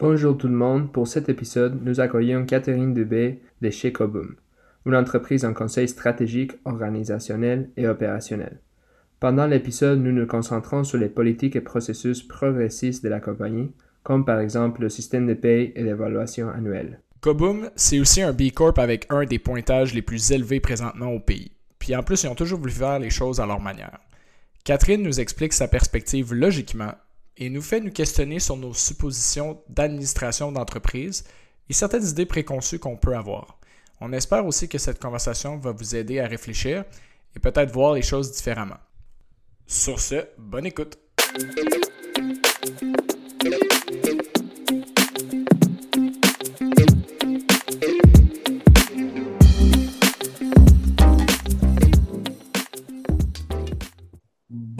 Bonjour tout le monde, pour cet épisode, nous accueillons Catherine Dubé de chez Cobum, une entreprise en conseil stratégique, organisationnel et opérationnel. Pendant l'épisode, nous nous concentrons sur les politiques et processus progressistes de la compagnie, comme par exemple le système de paie et l'évaluation annuelle. Cobum, c'est aussi un B Corp avec un des pointages les plus élevés présentement au pays. Puis en plus, ils ont toujours voulu faire les choses à leur manière. Catherine nous explique sa perspective logiquement et nous fait nous questionner sur nos suppositions d'administration d'entreprise et certaines idées préconçues qu'on peut avoir. On espère aussi que cette conversation va vous aider à réfléchir et peut-être voir les choses différemment. Sur ce, bonne écoute.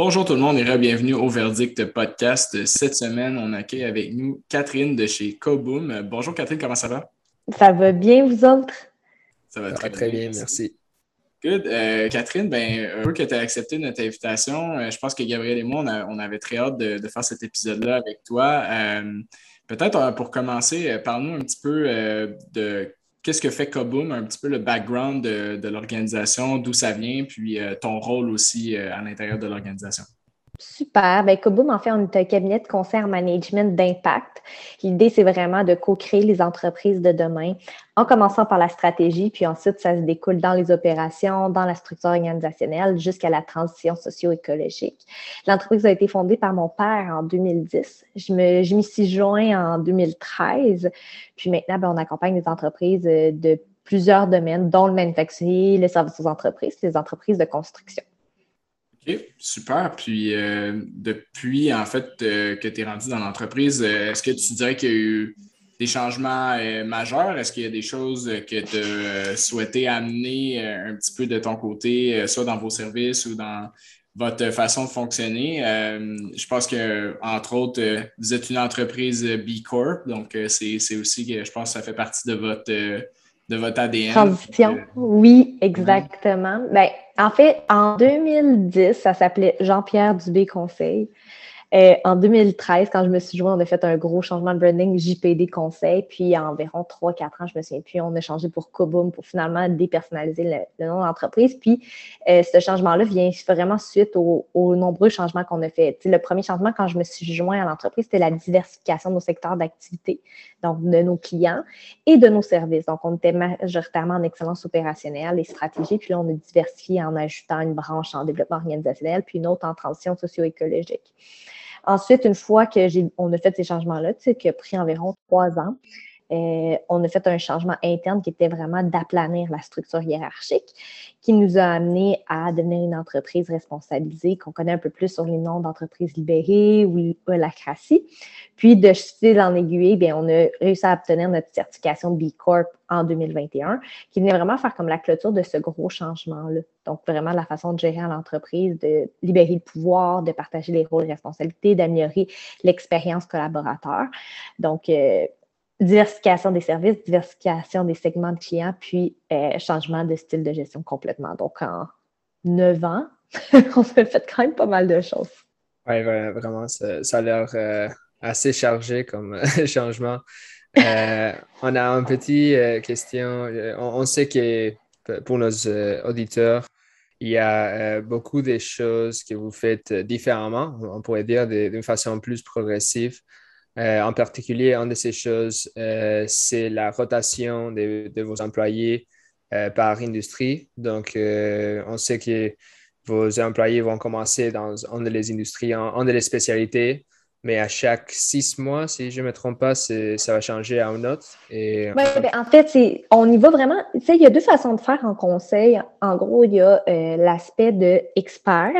Bonjour tout le monde et bienvenue au Verdict Podcast. Cette semaine, on accueille avec nous Catherine de chez Coboom. Bonjour Catherine, comment ça va? Ça va bien, vous autres? Ça va très, bien, merci. Good. Euh, Catherine, ben, heureux que tu aies accepté notre invitation. Euh, je pense que Gabriel et moi, on, avait très hâte de, faire cet épisode-là avec toi. Euh, peut-être pour commencer, parle-nous un petit peu de qu'est-ce que fait Coboom, un petit peu le background de, l'organisation, d'où ça vient, puis euh, ton rôle aussi euh, à l'intérieur de l'organisation? Super. Bien, Koboom, en fait, on est un cabinet de en management d'impact. L'idée, c'est vraiment de co-créer les entreprises de demain en commençant par la stratégie, puis ensuite, ça se découle dans les opérations, dans la structure organisationnelle, jusqu'à la transition socio-écologique. L'entreprise a été fondée par mon père en 2010. Je m'y suis joint en 2013. Puis maintenant, ben, on accompagne des entreprises euh, de plusieurs domaines, dont le manufacturier, le service aux entreprises, les entreprises de construction. OK, super. Puis euh, depuis, en fait, euh, que tu es rendu dans l'entreprise, euh, est-ce que tu dirais qu'il y a eu des changements majeurs? Est-ce qu'il y a des choses que tu as souhaité amener un petit peu de ton côté, soit dans vos services ou dans votre façon de fonctionner? je pense que, entre autres, vous êtes une entreprise B Corp, donc c'est aussi je pense que ça fait partie de votre de votre ADN. Transition, oui, exactement. Ben, en fait, en 2010, ça s'appelait Jean-Pierre Dubé Conseil. Euh, en 2013, quand je me suis joint, on a fait un gros changement de branding JPD Conseil. Puis, en environ 3-4 ans, je me souviens plus, on a changé pour Koboom pour finalement dépersonnaliser le, nom d'entreprise. Puis, euh, ce changement-là vient vraiment suite aux, nombreux changements qu'on a fait. le premier changement, quand je me suis joint à l'entreprise, c'était la diversification de nos secteurs d'activité, donc de nos clients et de nos services. Donc, on était majoritairement en excellence opérationnelle et stratégie. Puis là, on a diversifié en ajoutant une branche en développement organisationnel, puis une autre en transition socio-écologique. Ensuite, une fois que j'ai, on a fait ces changements-là, tu sais, pris environ trois ans, euh, on a fait un changement interne qui était vraiment d'aplanir la structure hiérarchique, qui nous a amené à devenir une entreprise responsabilisée, qu'on connaît un peu plus sur les noms d'entreprises libérées ou la CRACI. Puis, de fil en aiguille, bien, on a réussi à obtenir notre certification B Corp en 2021, qui venait vraiment faire comme la clôture de ce gros changement-là. Donc, vraiment la façon de gérer l'entreprise, de libérer le pouvoir, de partager les rôles et responsabilités, d'améliorer l'expérience collaborateur. Donc, euh, diversification des services, diversification des segments de clients, puis euh, changement de style de gestion complètement. Donc, en neuf ans, on fait quand même pas mal de choses. Oui, vraiment, ça, a l'air euh, assez chargé comme euh, changement. on a une petite question. On, sait que pour nos auditeurs, il y a beaucoup de choses que vous faites différemment, on pourrait dire d'une façon plus progressive. Euh, en particulier, une de ces choses, euh, c'est la rotation de, vos employés euh, par industrie. Donc, on sait que vos employés vont commencer dans une des industries, une des spécialités mais à chaque six mois, si je ne me trompe pas, ça va changer à une autre. Et... Oui, ben, en fait, on y va vraiment. Il y a deux façons de faire en conseil. En gros, il y a euh, l'aspect de expert,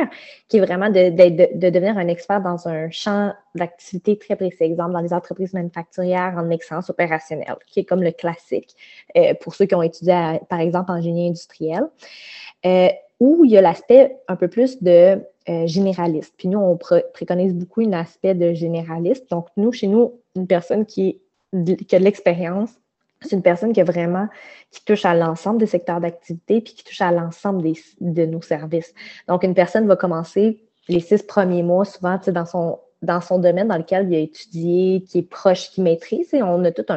qui est vraiment de, de, de, devenir un expert dans un champ d'activité très précis. Exemple, dans les entreprises manufacturières en excellence opérationnelle, qui est comme le classique euh, pour ceux qui ont étudié, par exemple, en génie industriel. Euh, ou il y a l'aspect un peu plus de euh, généraliste. Puis nous, on préconise beaucoup un aspect de généraliste. Donc, nous, chez nous, une personne qui, a de l'expérience, c'est une personne qui a vraiment, qui touche à l'ensemble des secteurs d'activité, puis qui touche à l'ensemble de nos services. Donc, une personne va commencer les six premiers mois, souvent, dans son dans son domaine dans lequel il a étudié, qui est proche, qui maîtrise. Et on a toute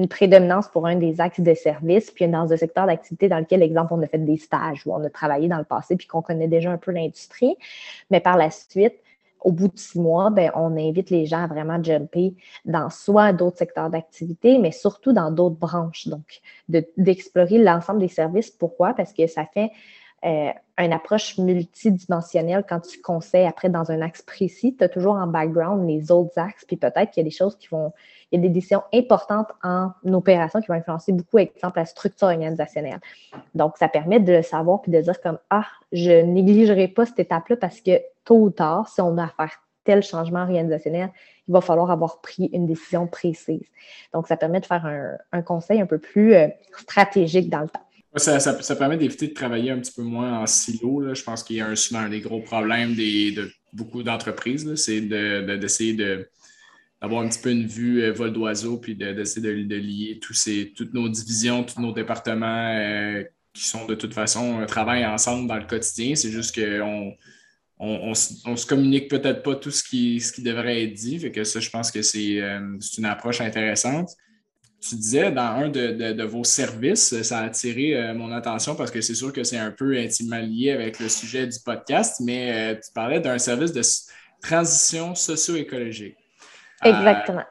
une prédominance pour un des axes de service, puis dans un secteur d'activité dans lequel, exemple, on a fait des stages ou on a travaillé dans le passé, puis qu'on connaît déjà un peu l'industrie. Mais par la suite, au bout de six mois, ben, on invite les gens à vraiment jumper dans soit d'autres secteurs d'activité, mais surtout dans d'autres branches. Donc, d'explorer l'ensemble des services. Pourquoi? Parce que ça fait euh, une approche multidimensionnelle quand tu conseilles après dans un axe précis. Tu as toujours en background les autres axes, puis peut-être qu'il y a des choses qui vont. Il y a des décisions importantes en opération qui vont influencer beaucoup, exemple, la structure organisationnelle. Donc, ça permet de le savoir puis de dire comme Ah, je négligerai pas cette étape-là parce que tôt ou tard, si on a à faire tel changement organisationnel, il va falloir avoir pris une décision précise. Donc, ça permet de faire un, conseil un peu plus euh, stratégique dans le temps. Ça, permet d'éviter de travailler un petit peu moins en silo. Je pense qu'il y a un, des gros problèmes de beaucoup d'entreprises, c'est d'essayer de, d'avoir un petit peu une vue euh, vol d'oiseau, puis d'essayer de, lier tous ces, toutes nos divisions, tous nos départements euh, qui sont de toute façon, travaillent ensemble dans le quotidien. C'est juste qu'on on, se communique peut-être pas tout ce qui, devrait être dit. Que ça, je pense que c'est euh, une approche intéressante. Tu disais dans un de, vos services, ça a attiré euh, mon attention parce que c'est sûr que c'est un peu intimement lié avec le sujet du podcast, mais euh, tu parlais d'un service de transition socio-écologique. Exactement.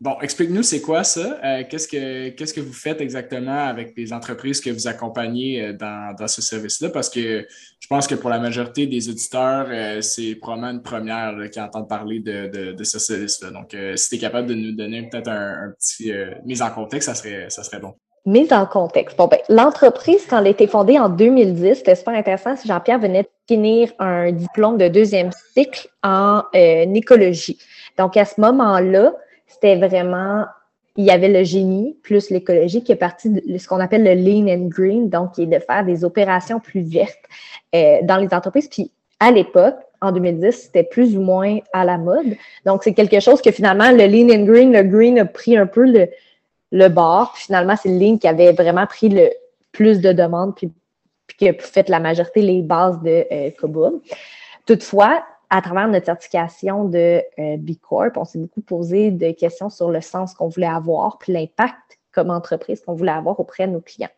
Bon, explique-nous, c'est quoi ça? Euh, qu'est-ce, que, qu'est-ce que vous faites exactement avec les entreprises que vous accompagnez euh, dans, ce service-là? Parce que je pense que pour la majorité des auditeurs, euh, c'est probablement une première qui entendent parler de, ce service-là. Donc, si tu es capable de nous donner peut-être un, petit mise en contexte, ça serait, ça serait bon. Mise en contexte. Bon, ben, l'entreprise, quand elle a été fondée en 2010, c'était super intéressant. Jean-Pierre venait de finir un diplôme de deuxième cycle en écologie. Donc, à ce moment-là, c'était vraiment, il y avait le génie plus l'écologie qui est parti de ce qu'on appelle le lean and green, donc qui est de faire des opérations plus vertes euh, dans les entreprises. Puis à l'époque, en 2010, c'était plus ou moins à la mode. Donc, c'est quelque chose que finalement, le lean and green, le green a pris un peu le, le bord. Puis finalement, c'est le lean qui avait vraiment pris le plus de demandes, puis, qui a fait la majorité les bases de euh, Toutefois, à travers notre certification de euh, B Corp, on s'est beaucoup posé de questions sur le sens qu'on voulait avoir, puis l'impact comme entreprise qu'on voulait avoir auprès de nos clients.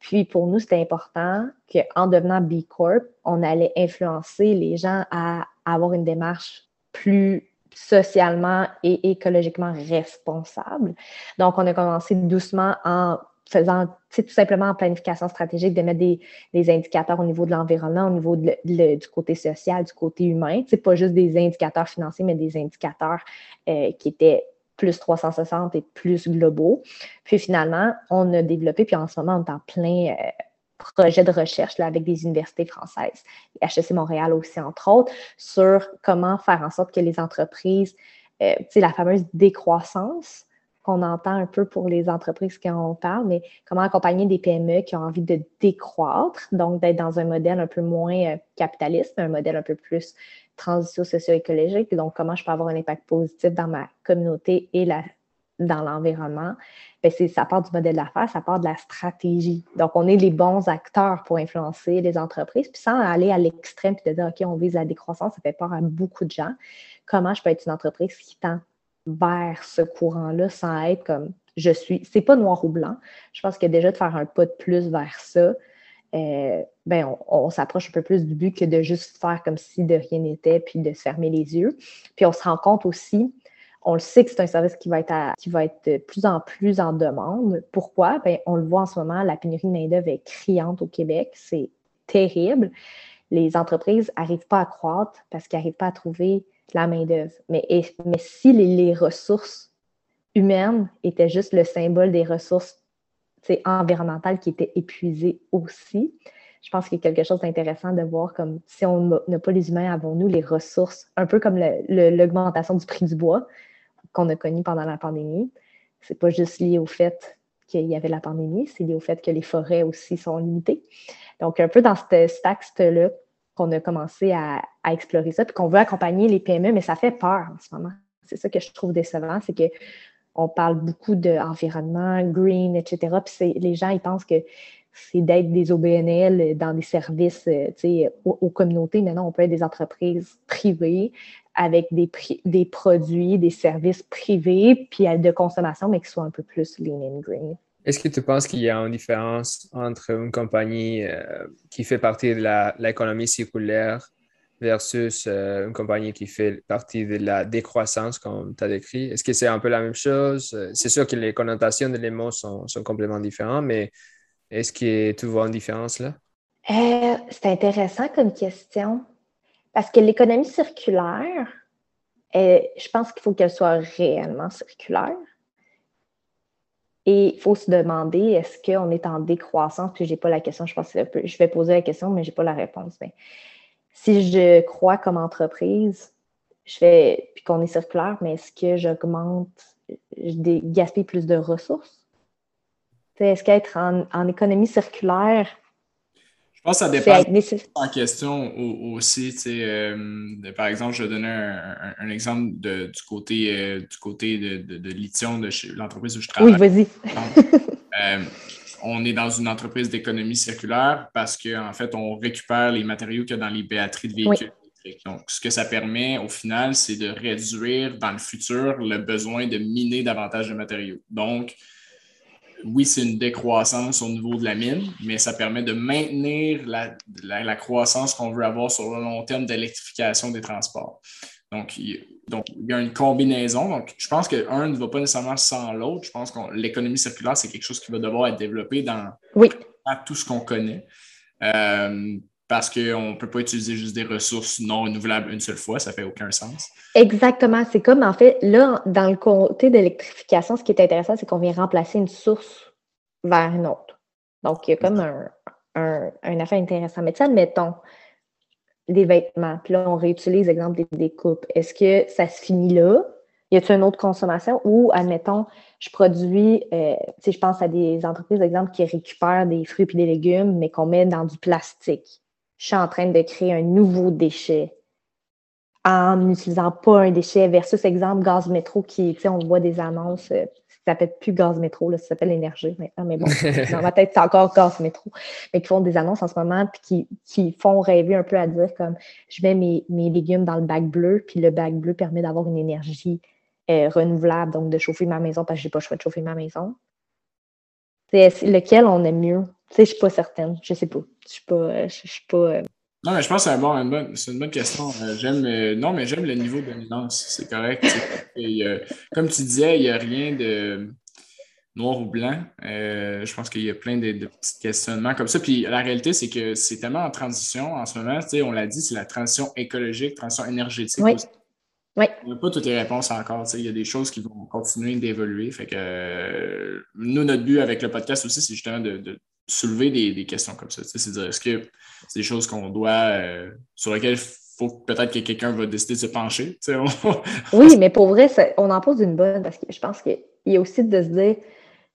Puis pour nous, c'était important qu'en devenant B Corp, on allait influencer les gens à avoir une démarche plus socialement et écologiquement responsable. Donc, on a commencé doucement en faisant tout simplement en planification stratégique de mettre des, indicateurs au niveau de l'environnement, au niveau du côté social, du côté humain. Pas juste des indicateurs financiers, mais des indicateurs euh, qui étaient plus 360 et plus globaux. Puis finalement, on a développé, puis en ce moment, on est en plein euh, projet de recherche là, avec des universités françaises, HEC Montréal aussi, entre autres, sur comment faire en sorte que les entreprises, euh, la fameuse décroissance, qu'on entend un peu pour les entreprises qui en parlent, mais comment accompagner des PME qui ont envie de décroître, donc d'être dans un modèle un peu moins euh, capitaliste, un modèle un peu plus transition socio-écologique? Donc, comment je peux avoir un impact positif dans ma communauté et la, dans l'environnement? Bien, ça part du modèle d'affaires, ça part de la stratégie. Donc, on est les bons acteurs pour influencer les entreprises, puis sans aller à l'extrême et de dire, OK, on vise la décroissance, ça fait peur à beaucoup de gens. Comment je peux être une entreprise qui tend vers ce courant-là sans être comme je suis. C'est pas noir ou blanc. Je pense que déjà de faire un pas de plus vers ça, euh, ben on, s'approche un peu plus du but que de juste faire comme si de rien n'était puis de se fermer les yeux. Puis on se rend compte aussi, on le sait que c'est un service qui va être de plus en plus en demande. Pourquoi? Ben, on le voit en ce moment, la pénurie de main-d'œuvre est criante au Québec. C'est terrible. Les entreprises n'arrivent pas à croître parce qu'elles n'arrivent pas à trouver la main-d'œuvre. Mais, mais si les, ressources humaines étaient juste le symbole des ressources environnementales qui étaient épuisées aussi, je pense qu'il y a quelque chose d'intéressant de voir comme si on n'a pas les humains, avons-nous les ressources, un peu comme l'augmentation du prix du bois qu'on a connu pendant la pandémie. C'est pas juste lié au fait qu'il y avait la pandémie, c'est lié au fait que les forêts aussi sont limitées. Donc, un peu dans cet axe-là, qu'on a commencé à, explorer ça, puis qu'on veut accompagner les PME, mais ça fait peur en ce moment. C'est ça que je trouve décevant, c'est que on parle beaucoup d'environnement, green, etc. Puis les gens, ils pensent que c'est d'être des OBNL dans des services euh, aux, aux, communautés. Maintenant, on peut être des entreprises privées avec des, des produits, des services privés, puis de consommation, mais qui soient un peu plus lean and green. Est-ce que tu penses qu'il y a une différence entre une compagnie euh, qui fait partie de l'économie circulaire versus euh, une compagnie qui fait partie de la décroissance, comme tu as décrit? Est-ce que c'est un peu la même chose? C'est sûr que les connotations de les mots sont, complètement différentes, mais est-ce que tu vois une différence là? Euh, c'est intéressant comme question. Parce que l'économie circulaire, je pense qu'il faut qu'elle soit réellement circulaire. Et il faut se demander, est-ce qu'on est en décroissance? Puis je n'ai pas la question, je pense je vais poser la question, mais je n'ai pas la réponse. Si je crois comme entreprise, je fais, puis qu'on est circulaire, mais est-ce que j'augmente, je gaspille plus de ressources? Est-ce qu'être en, économie circulaire, je pense que ça dépend en question aussi. Euh, par exemple, je vais donner un, exemple du côté, euh, du côté de, de, lithium de chez l'entreprise où je travaille. Oui, vas-y. Euh, on est dans une entreprise d'économie circulaire parce qu'en en fait, on récupère les matériaux qu'il y a dans les batteries de véhicules. électriques. Donc, ce que ça permet au final, c'est de réduire dans le futur le besoin de miner davantage de matériaux. Donc, oui, c'est une décroissance au niveau de la mine, mais ça permet de maintenir la, croissance qu'on veut avoir sur le long terme d'électrification des transports. Donc il, y a une combinaison. Donc, je pense qu'un ne va pas nécessairement sans l'autre. Je pense que l'économie circulaire, c'est quelque chose qui va devoir être développé dans tout ce qu'on connaît. Euh, parce qu'on ne peut pas utiliser juste des ressources non renouvelables une seule fois, ça ne fait aucun sens. Exactement. C'est comme, en fait, là, dans le côté d'électrification, ce qui est intéressant, c'est qu'on vient remplacer une source vers une autre. Donc, il y a comme un, un, affaire intéressant. Mais tu admettons, des vêtements, puis là, on réutilise, exemple, des découpes. Est-ce que ça se finit là? Y a-t-il une autre consommation? Ou, admettons, je produis, euh, sais, je pense à des entreprises, exemple, qui récupèrent des fruits et des légumes, mais qu'on met dans du plastique je suis en train de créer un nouveau déchet en n'utilisant pas un déchet versus exemple gaz métro qui, tu sais, on voit des annonces, euh, ça s'appelle plus gaz métro, là, ça s'appelle énergie maintenant, mais bon, dans ma tête, c'est encore gaz métro, mais qui font des annonces en ce moment puis qui, qui font rêver un peu à dire comme je mets mes, mes légumes dans le bac bleu, puis le bac bleu permet d'avoir une énergie euh, renouvelable, donc de chauffer ma maison parce que j'ai pas le choix de chauffer ma maison. C'est lequel on aime mieux? Tu sais, je suis pas certaine. Je sais pas. Je suis pas. Euh, je, suis pas euh, Non, mais je pense que c'est une, bonne, une bonne question. Euh, j'aime non, mais j'aime le niveau de dominance. C'est correct. comme tu disais, il n'y a rien de noir ou blanc. je pense qu'il y a plein de, petits questionnements comme ça. Puis la réalité, c'est que c'est tellement en transition en ce moment. On l'a dit, c'est la transition écologique, transition énergétique oui. Oui. On n'a pas toutes les réponses encore. Il y a des choses qui vont continuer d'évoluer. Fait que nous, notre but avec le podcast aussi, c'est justement de, soulever des, questions comme ça. C'est dire est-ce que c'est des choses qu'on doit euh, sur lesquelles il faut peut-être que quelqu'un va décider de se pencher. oui, mais pour vrai, on en pose une bonne parce que je pense qu'il y a aussi de se dire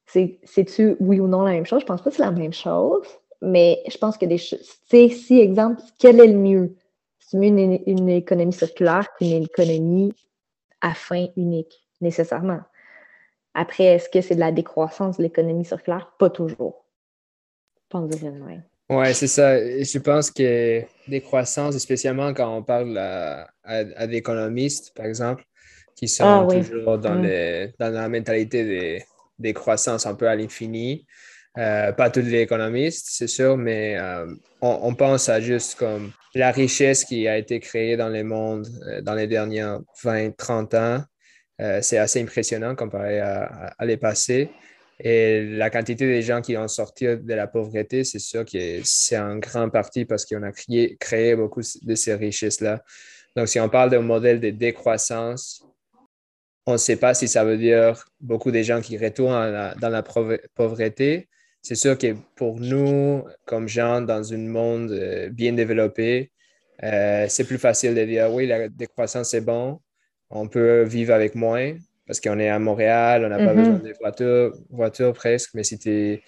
c'est-tu oui ou non la même chose? Je pense pas que c'est la même chose, mais je pense que des choses. Si, exemple, quel est le mieux? C'est mieux une, économie circulaire qu'une économie à fin unique, nécessairement. Après, est-ce que c'est de la décroissance de l'économie circulaire? Pas toujours. Oui, c'est ça. Je pense que décroissance, spécialement quand on parle à, des économistes, par exemple, qui sont ah toujours dans, dans la mentalité des, des croissances un peu à l'infini, euh, pas tous les économistes, c'est sûr, mais euh, on, pense à juste comme la richesse qui a été créée dans le monde euh, dans les derniers 20, 30 ans. c'est assez impressionnant comparé à, à, les passés. Et la quantité des gens qui ont sorti de la pauvreté, c'est sûr que c'est en grande partie parce qu'on a créé, beaucoup de ces richesses-là. Donc, si on parle d'un modèle de décroissance, on ne sait pas si ça veut dire beaucoup de gens qui retournent dans la pauvreté c'est sûr que pour nous, comme gens dans un monde euh, bien développé, euh, c'est plus facile de dire oui, la décroissance est bon, on peut vivre avec moins parce qu'on est à Montréal, on n'a pas besoin mm-hmm. de voitures, presque, mais si tu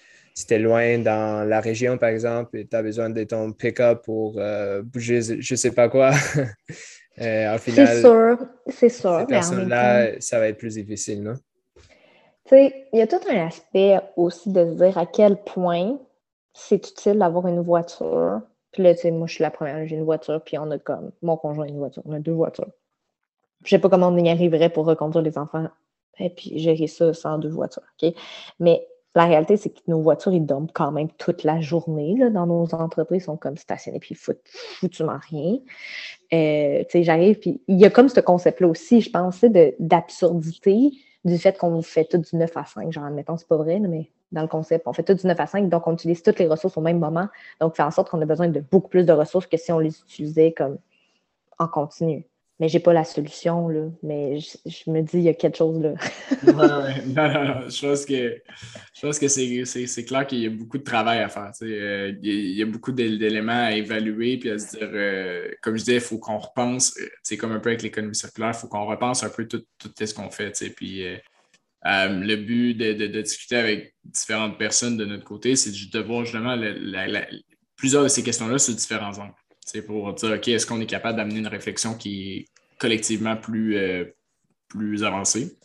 es, loin dans la région, par exemple, et tu as besoin de ton pick-up pour euh, bouger, je ne sais pas quoi, euh, c'est sûr, c'est sûr. là ça va être plus difficile, non? Tu sais, il y a tout un aspect aussi de se dire à quel point c'est utile d'avoir une voiture. Puis là, tu sais, moi, je suis la première, j'ai une voiture, puis on a comme mon conjoint une voiture, on a deux voitures. Je sais pas comment on y arriverait pour reconduire les enfants et puis gérer ça sans deux voitures. Mais la réalité, c'est que nos voitures, ils dorment quand même toute la journée là, dans nos entreprises, ils sont comme stationnés, puis foutent foutument rien. Euh, tu sais, j'arrive, puis il y a comme ce concept-là aussi, je pensais, d'absurdité du fait qu'on fait tout du 9 à 5. Genre, admettons, c'est pas vrai, mais dans le concept, on fait tout du 9 à 5, donc on utilise toutes les ressources au même moment. Donc, fait en sorte qu'on a besoin de beaucoup plus de ressources que si on les utilisait comme en continu. Mais j'ai pas la solution, là. Mais je, me dis, il y a quelque chose là. Non, non, non. Je pense que, que c'est, clair qu'il y a beaucoup de travail à faire. Euh, il, y a, beaucoup d'éléments à évaluer puis à se dire, euh, comme je disais, il faut qu'on repense, c'est euh, comme un peu avec l'économie circulaire, il faut qu'on repense un peu tout, tout ce qu'on fait. Puis le but de, discuter avec différentes personnes de notre côté, c'est de voir justement plusieurs de ces questions-là sur différents angles. C'est pour dire, OK, est-ce qu'on est capable d'amener une réflexion qui est collectivement plus, euh, plus avancée?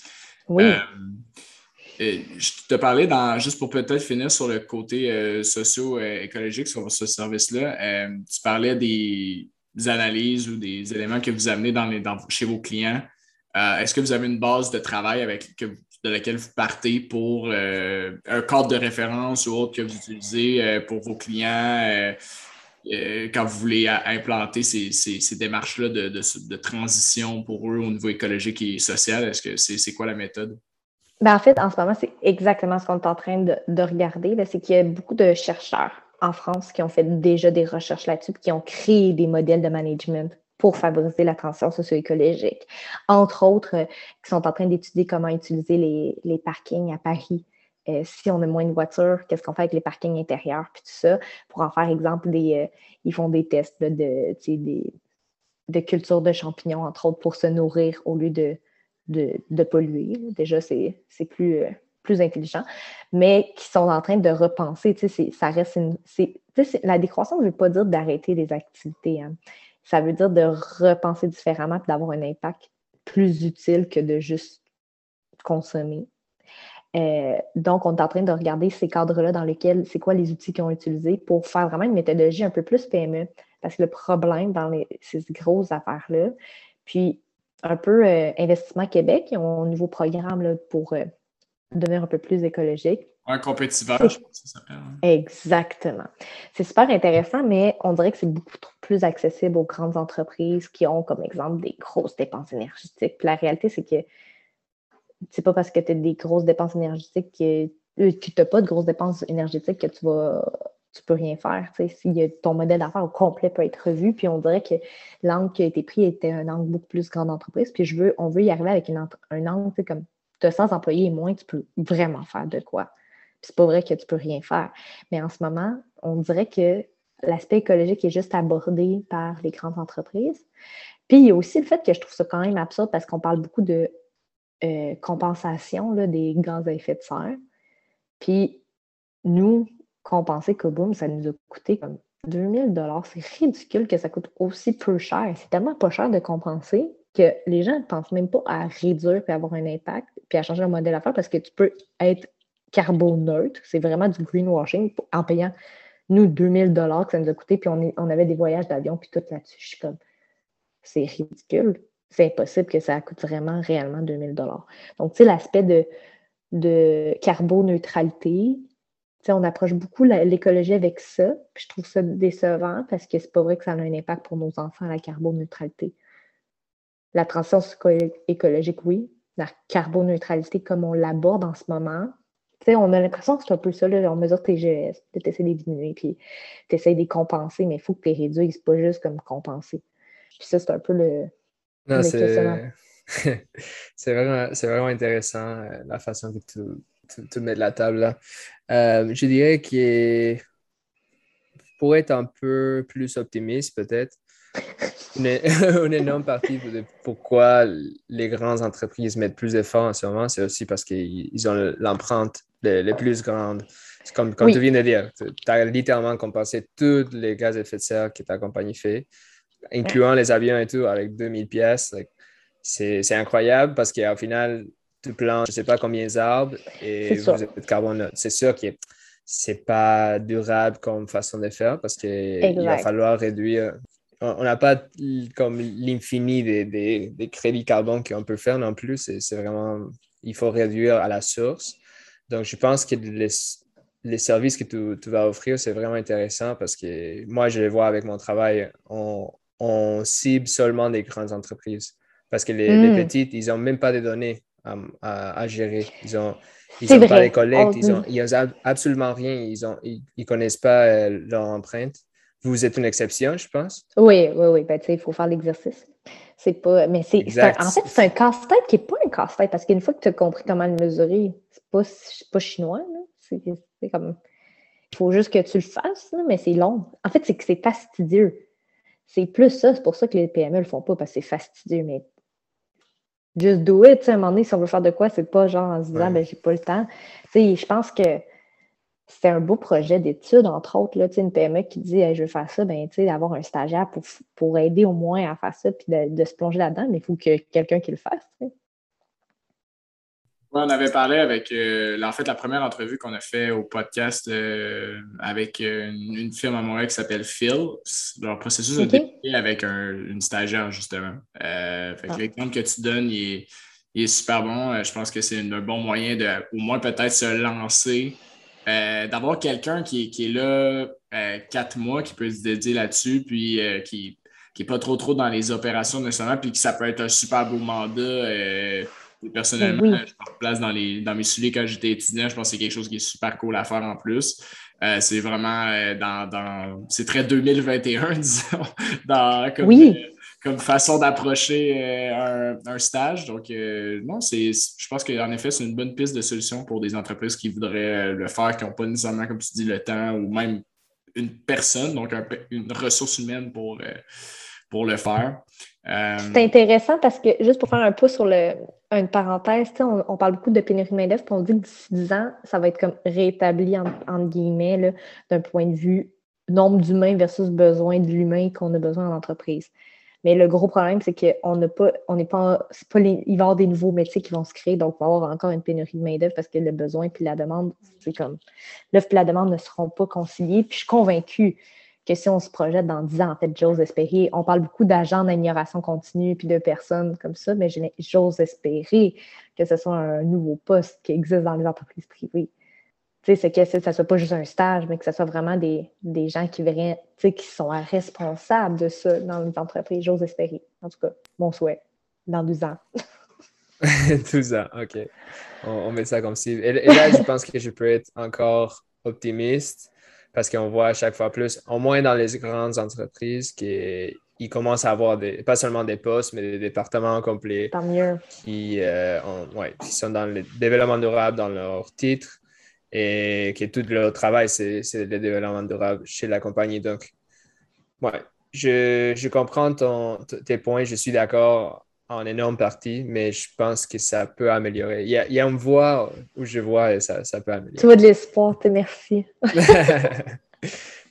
Oui. Euh, je te parlais, dans, juste pour peut-être finir sur le côté euh, socio-écologique sur ce service-là, tu parlais des, analyses ou des éléments que vous amenez dans les, chez vos clients. Est-ce que vous avez une base de travail avec, de laquelle vous partez pour un cadre de référence ou autre que vous utilisez pour vos clients? Euh, quand vous voulez implanter ces, démarches-là de, transition pour eux au niveau écologique et social? Est-ce que c'est quoi la méthode? Ben en fait, en ce moment, c'est exactement ce qu'on est en train de, regarder. C'est qu'il y a beaucoup de chercheurs en France qui ont fait déjà des recherches là-dessus qui ont créé des modèles de management pour favoriser la transition socio-écologique. Entre autres, euh, qui sont en train d'étudier comment utiliser les parkings à Paris euh, si on a moins de voitures, qu'est-ce qu'on fait avec les parkings intérieurs, puis tout ça, pour en faire exemple, des, euh, ils font des tests de, des, culture de champignons, entre autres, pour se nourrir au lieu de, polluer. Déjà, c'est plus, euh, plus intelligent, mais qui sont en train de repenser. Ça reste une, la décroissance ne veut pas dire d'arrêter les activités. Hein. Ça veut dire de repenser différemment et d'avoir un impact plus utile que de juste consommer. Euh, donc, on est en train de regarder ces cadres-là dans lesquels c'est quoi les outils qu'ils ont utilisés pour faire vraiment une méthodologie un peu plus PME. Parce que le problème dans ces grosses affaires-là, puis un peu euh, Investissement Québec, ils ont un nouveau programme pour euh, devenir un peu plus écologique. Un compétiteur, je pense que ça s'appelle. Hein. Exactement. C'est super intéressant, mais on dirait que c'est beaucoup plus accessible aux grandes entreprises qui ont, comme exemple, des grosses dépenses énergétiques. Puis la réalité, c'est que c'est pas parce que tu as des grosses dépenses énergétiques que, euh, tu n'as pas de grosses dépenses énergétiques que tu vas tu peux rien faire. Si ton modèle d'affaires au complet peut être revu, puis on dirait que l'angle qui a été pris était un angle beaucoup plus grande entreprise, puis je veux, on veut y arriver avec un angle, comme tu as 100 employés et moins, tu peux vraiment faire de quoi. C'est pas vrai que tu peux rien faire. Mais en ce moment, on dirait que l'aspect écologique est juste abordé par les grandes entreprises. Puis il y a aussi le fait que je trouve ça quand même absurde parce qu'on parle beaucoup de euh, compensation là, des gaz à effet de serre. Puis nous, compenser Kaboom, ça nous a coûté comme 2000 dollars. C'est ridicule que ça coûte aussi peu cher. C'est tellement pas cher de compenser que les gens ne pensent même pas à réduire et avoir un impact puis à changer le modèle d'affaires parce que tu peux être carboneutre. C'est vraiment du greenwashing en payant nous 2000 dollars que ça nous a coûté puis on, on avait des voyages d'avion puis tout là-dessus. Je suis comme, c'est ridicule c'est impossible que ça coûte vraiment réellement 2000 dollars. Donc, tu sais, l'aspect de, de carboneutralité, tu sais, on approche beaucoup l'écologie avec ça. Puis je trouve ça décevant parce que c'est pas vrai que ça a un impact pour nos enfants, la carboneutralité. La transition écologique, oui. La carboneutralité, comme on l'aborde en ce moment, tu sais, on a l'impression que c'est un peu ça, là, on mesure tes gestes, tu essaies de les diminuer, puis tu essaies de les compenser, mais il faut que tu les réduises, pas juste comme compenser. Puis ça, c'est un peu le, non, c'est vraiment, vraiment intéressant euh, la façon que tu, tu, mets de la table là. Euh, je dirais que pour être un peu plus optimiste, peut-être, une, une, énorme partie de pourquoi les grandes entreprises mettent plus d'efforts en ce moment, c'est aussi parce qu'ils ont l'empreinte les, plus grande. C'est comme, comme tu viens de dire, tu as littéralement compensé tous les gaz à effet de serre que ta compagnie fait incluant les avions et tout, avec 2000 pièces. C'est incroyable parce qu'au final, tu plantes je ne sais pas combien d'arbres et vous êtes carbone C'est sûr que c'est pas durable comme façon de faire parce qu'il va falloir réduire on n'a pas comme l'infini des, des, crédits carbone qu'on peut faire non plus. C'est vraiment, il faut réduire à la source. Donc, je pense que les, les services que tu, tu vas offrir, c'est vraiment intéressant parce que moi, je les vois avec mon travail, on, on cible seulement des grandes entreprises parce que les, les hmm. petites, ils n'ont même pas de données à, à, gérer. Ils ont, ils n'ont pas les collectes, ils n'ont ils ont absolument rien, ils ne ils, ils connaissent pas euh, leur empreinte. Vous êtes une exception, je pense. Oui, oui, oui. Ben, il faut faire l'exercice. C'est pas. Mais c'est. En fait, c'est un casse-tête qui n'est pas un casse-tête parce qu'une fois que tu as compris comment le mesurer, c'est pas, pas chinois. C'est comme. Il faut juste que tu le fasses, mais c'est long. En fait, c'est que c'est fastidieux. C'est plus ça. C'est pour ça que les PME ne le font pas parce que c'est fastidieux. Mais just do it. À un moment donné, si on veut faire de quoi, c'est pas genre en se disant, ben, j'ai pas le temps. je pense que c'est un beau projet d'étude, entre autres, là, une PME qui dit je veux faire ça, ben, d'avoir un stagiaire pour, pour aider au moins à faire ça puis de, se plonger là-dedans, mais il faut que quelqu'un qui le fasse. Oui, on avait parlé avec, euh, en fait, la première entrevue qu'on a fait au podcast euh, avec euh, une, firme à Montréal qui s'appelle Phil. Leur processus a débuté avec une stagiaire, justement. Ah. L'exemple que tu donnes, il est, super bon. je pense que c'est un bon moyen de, au moins, peut-être se lancer euh, d'avoir quelqu'un qui, est là euh, quatre mois, qui peut se dédier là-dessus, puis euh, qui n'est pas trop trop dans les opérations nécessairement, puis que ça peut être un super beau mandat. Personnellement, je me place dans, les, dans mes souliers quand j'étais étudiant. Je pense que c'est quelque chose qui est super cool à faire en plus. c'est vraiment dans, c'est très 2021, disons, dans, comme, oui comme façon d'approcher euh, un, stage. Donc, euh, non, c'est, je pense qu'en effet, c'est une bonne piste de solution pour des entreprises qui voudraient euh, le faire, qui n'ont pas nécessairement, comme tu dis, le temps ou même une personne, donc une ressource humaine pour, pour le faire. C'est intéressant parce que, juste pour faire un pouce sur le, une parenthèse, on, on, parle beaucoup de pénurie de main-d'œuvre, puis on dit que d'ici 10 ans, ça va être comme rétabli, entre guillemets, d'un point de vue nombre d'humains versus besoin de l'humain qu'on a besoin en entreprise. Mais le gros problème, c'est qu'on n'a pas, on n'est pas, pas il va y avoir des nouveaux métiers qui vont se créer, donc il va y avoir encore une pénurie de main-d'œuvre parce que le besoin puis la demande, c'est comme l'offre et la demande ne seront pas conciliées. Puis je suis convaincue que si on se projette dans 10 ans, en fait, j'ose espérer, on parle beaucoup d'agents d'amélioration continue puis de personnes comme ça, mais j'ose espérer que ce soit un nouveau poste qui existe dans les entreprises privées c'est que ça ne soit pas juste un stage, mais que ce soit vraiment des, gens qui, verraient, qui sont responsables de ça dans les entreprises. J'ose espérer. En tout cas, mon souhait, dans 12 ans. 12 ans, OK. On, met ça comme si. Et, là, je pense que je peux être encore optimiste parce qu'on voit à chaque fois plus, au moins dans les grandes entreprises, qu'ils commencent à avoir des, pas seulement des postes, mais des départements complets. Qui, euh, qui sont dans le développement durable dans leur titre et que tout le travail, c'est le développement durable chez la compagnie. Donc, ouais, je, je comprends ton, tes points, je suis d'accord en énorme partie, mais je pense que ça peut améliorer. Il y a, il y a une voie où je vois et ça, ça peut améliorer. Tu vois de l'espoir, te merci.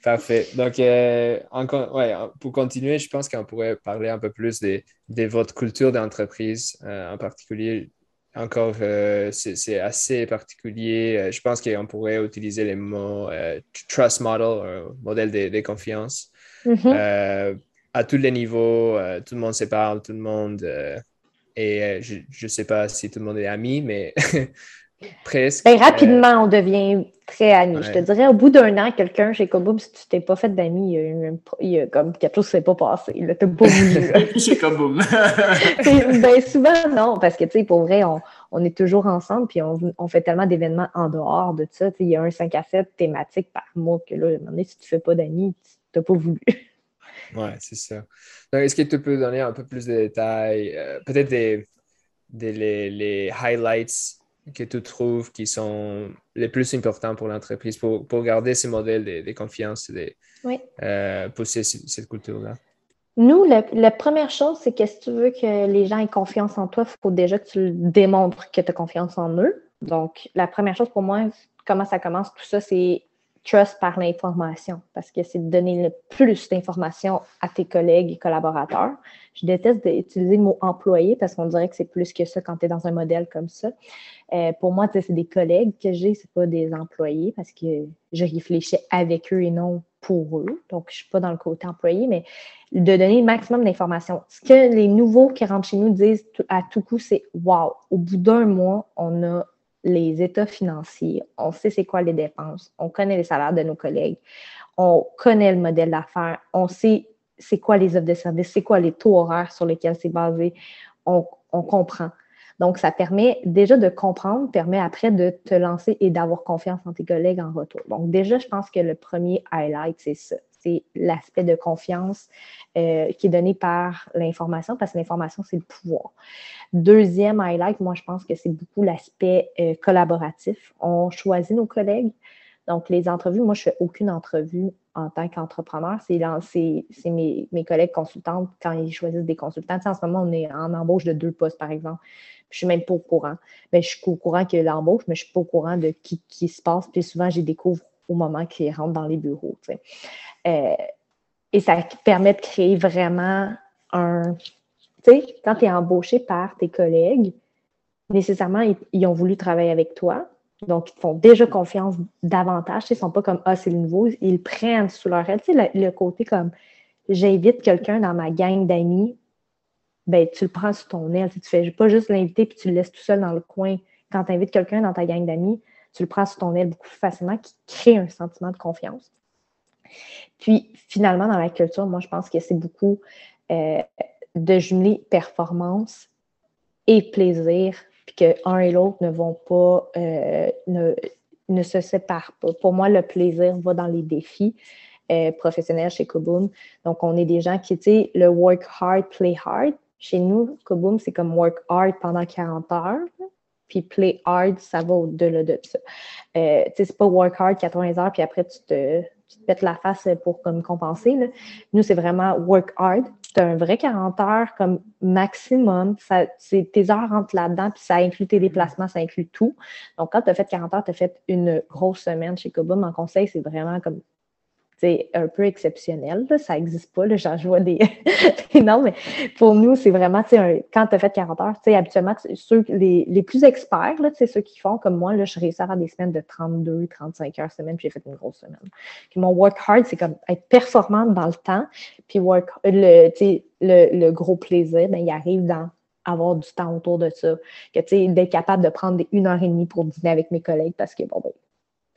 Parfait. Donc, euh, ouais, pour continuer, je pense qu'on pourrait parler un peu plus de, de votre culture d'entreprise, euh, en particulier encore, euh, c'est assez particulier. Je pense qu'on pourrait utiliser les mots trust model, modèle de, de confiance. Mm-hmm. À tous les niveaux, tout le monde se parle, tout le monde. et je ne sais pas si tout le monde est ami, mais presque. Ben, rapidement, on devient très amis. Je te dirais, au bout d'un an, quelqu'un chez Koboom, si tu t'es pas fait d'amis, il, y a comme quelque chose qui s'est pas passé. Tu n'as pas voulu. chez Koboom. ben, souvent, non, parce que, tu sais, pour vrai, on, on, est toujours ensemble, puis on, on fait tellement d'événements en dehors de ça. Il y a un 5 à 7 thématique par mois que là, à un moment donné, si tu ne fais pas d'amis, tu n'as pas voulu. Oui, c'est ça. Est-ce que tu peux donner un peu plus de détails, euh, peut-être des, des les, les highlights que tu trouves qui sont les plus importants pour l'entreprise pour, pour, garder ces modèles de, confiance et de euh, pousser cette culture-là? Nous, la première chose, c'est que si tu veux que les gens aient confiance en toi, il faut déjà que tu démontres que tu as confiance en eux. Donc, la première chose pour moi, comment ça commence, tout ça, c'est trust par l'information parce que c'est de donner le plus d'informations à tes collègues et collaborateurs. Je déteste d'utiliser le mot employé parce qu'on dirait que c'est plus que ça quand tu es dans un modèle comme ça. Euh, pour moi, c'est des collègues que j'ai, c'est pas des employés parce que je réfléchis avec eux et non pour eux. Donc, je suis pas dans le côté employé, mais de donner le maximum d'informations. Ce que les nouveaux qui rentrent chez nous disent à tout coup, c'est Wow, au bout d'un mois, on a les états financiers, on sait c'est quoi les dépenses, on connaît les salaires de nos collègues, on connaît le modèle d'affaires, on sait c'est quoi les offres de services, c'est quoi les taux horaires sur lesquels c'est basé, on, on, comprend. Donc, ça permet déjà de comprendre, permet après de te lancer et d'avoir confiance en tes collègues en retour. Donc, déjà, je pense que le premier highlight, c'est ça c'est l'aspect de confiance euh, qui est donné par l'information, parce que l'information, c'est le pouvoir. Deuxième highlight, moi, je pense que c'est beaucoup l'aspect euh, collaboratif. On choisit nos collègues. Donc, les entrevues, moi, je ne fais aucune entrevue en tant qu'entrepreneur. C'est mes, mes, collègues consultantes quand ils choisissent des consultants. en ce moment, on est en embauche de deux postes, par exemple. Je ne suis même pas au courant. Mais je suis au courant a l'embauche, mais je ne suis pas au courant de qui, qui se passe. Puis souvent, je découvre au moment qu'ils rentrent dans les bureaux. Euh, et ça permet de créer vraiment un. Tu sais, quand tu es embauché par tes collègues, nécessairement, ils, ont voulu travailler avec toi. Donc, ils te font déjà confiance davantage. Ils ne sont pas comme Ah, c'est le nouveau. Ils prennent sous leur aile. Tu sais, le, côté comme j'invite quelqu'un dans ma gang d'amis, ben, tu le prends sous ton aile. Tu ne fais pas juste l'inviter puis tu le laisses tout seul dans le coin. Quand tu invites quelqu'un dans ta gang d'amis, tu le prends sous ton aile beaucoup plus facilement, qui crée un sentiment de confiance. Puis finalement, dans la culture, moi, je pense que c'est beaucoup euh, de jumeler performance et plaisir, puis qu'un et l'autre ne vont pas, euh, ne, se séparent pas. Pour moi, le plaisir va dans les défis. Euh, professionnels chez Koboom. Donc, on est des gens qui, tu sais, le work hard, play hard. Chez nous, Koboom, c'est comme work hard pendant 40 heures, puis play hard, ça va au-delà de ça. Euh, tu sais, c'est pas work hard 80 heures, puis après, tu te, pètes la face pour comme compenser. Nous, c'est vraiment work hard. Tu as un vrai 40 heures comme maximum. Ça, tes heures rentrent là-dedans, puis ça inclut tes déplacements, ça inclut tout. Donc, quand tu as fait 40 heures, tu as fait une grosse semaine chez Cobum. En conseil, c'est vraiment comme c'est un peu exceptionnel. Ça n'existe pas. Là, je vois des. non, mais pour nous, c'est vraiment, quand tu as fait 40 heures, habituellement, ceux, les, les plus experts, c'est ceux qui font comme moi, là, je réussis à faire des semaines de 32, 35 heures semaine, puis j'ai fait une grosse semaine. Puis mon work hard, c'est comme être performante dans le temps, puis work, le, le, le gros plaisir, ben, il arrive dans avoir du temps autour de ça. Que, tu d'être capable de prendre une heure et demie pour dîner avec mes collègues parce que, bon, ben,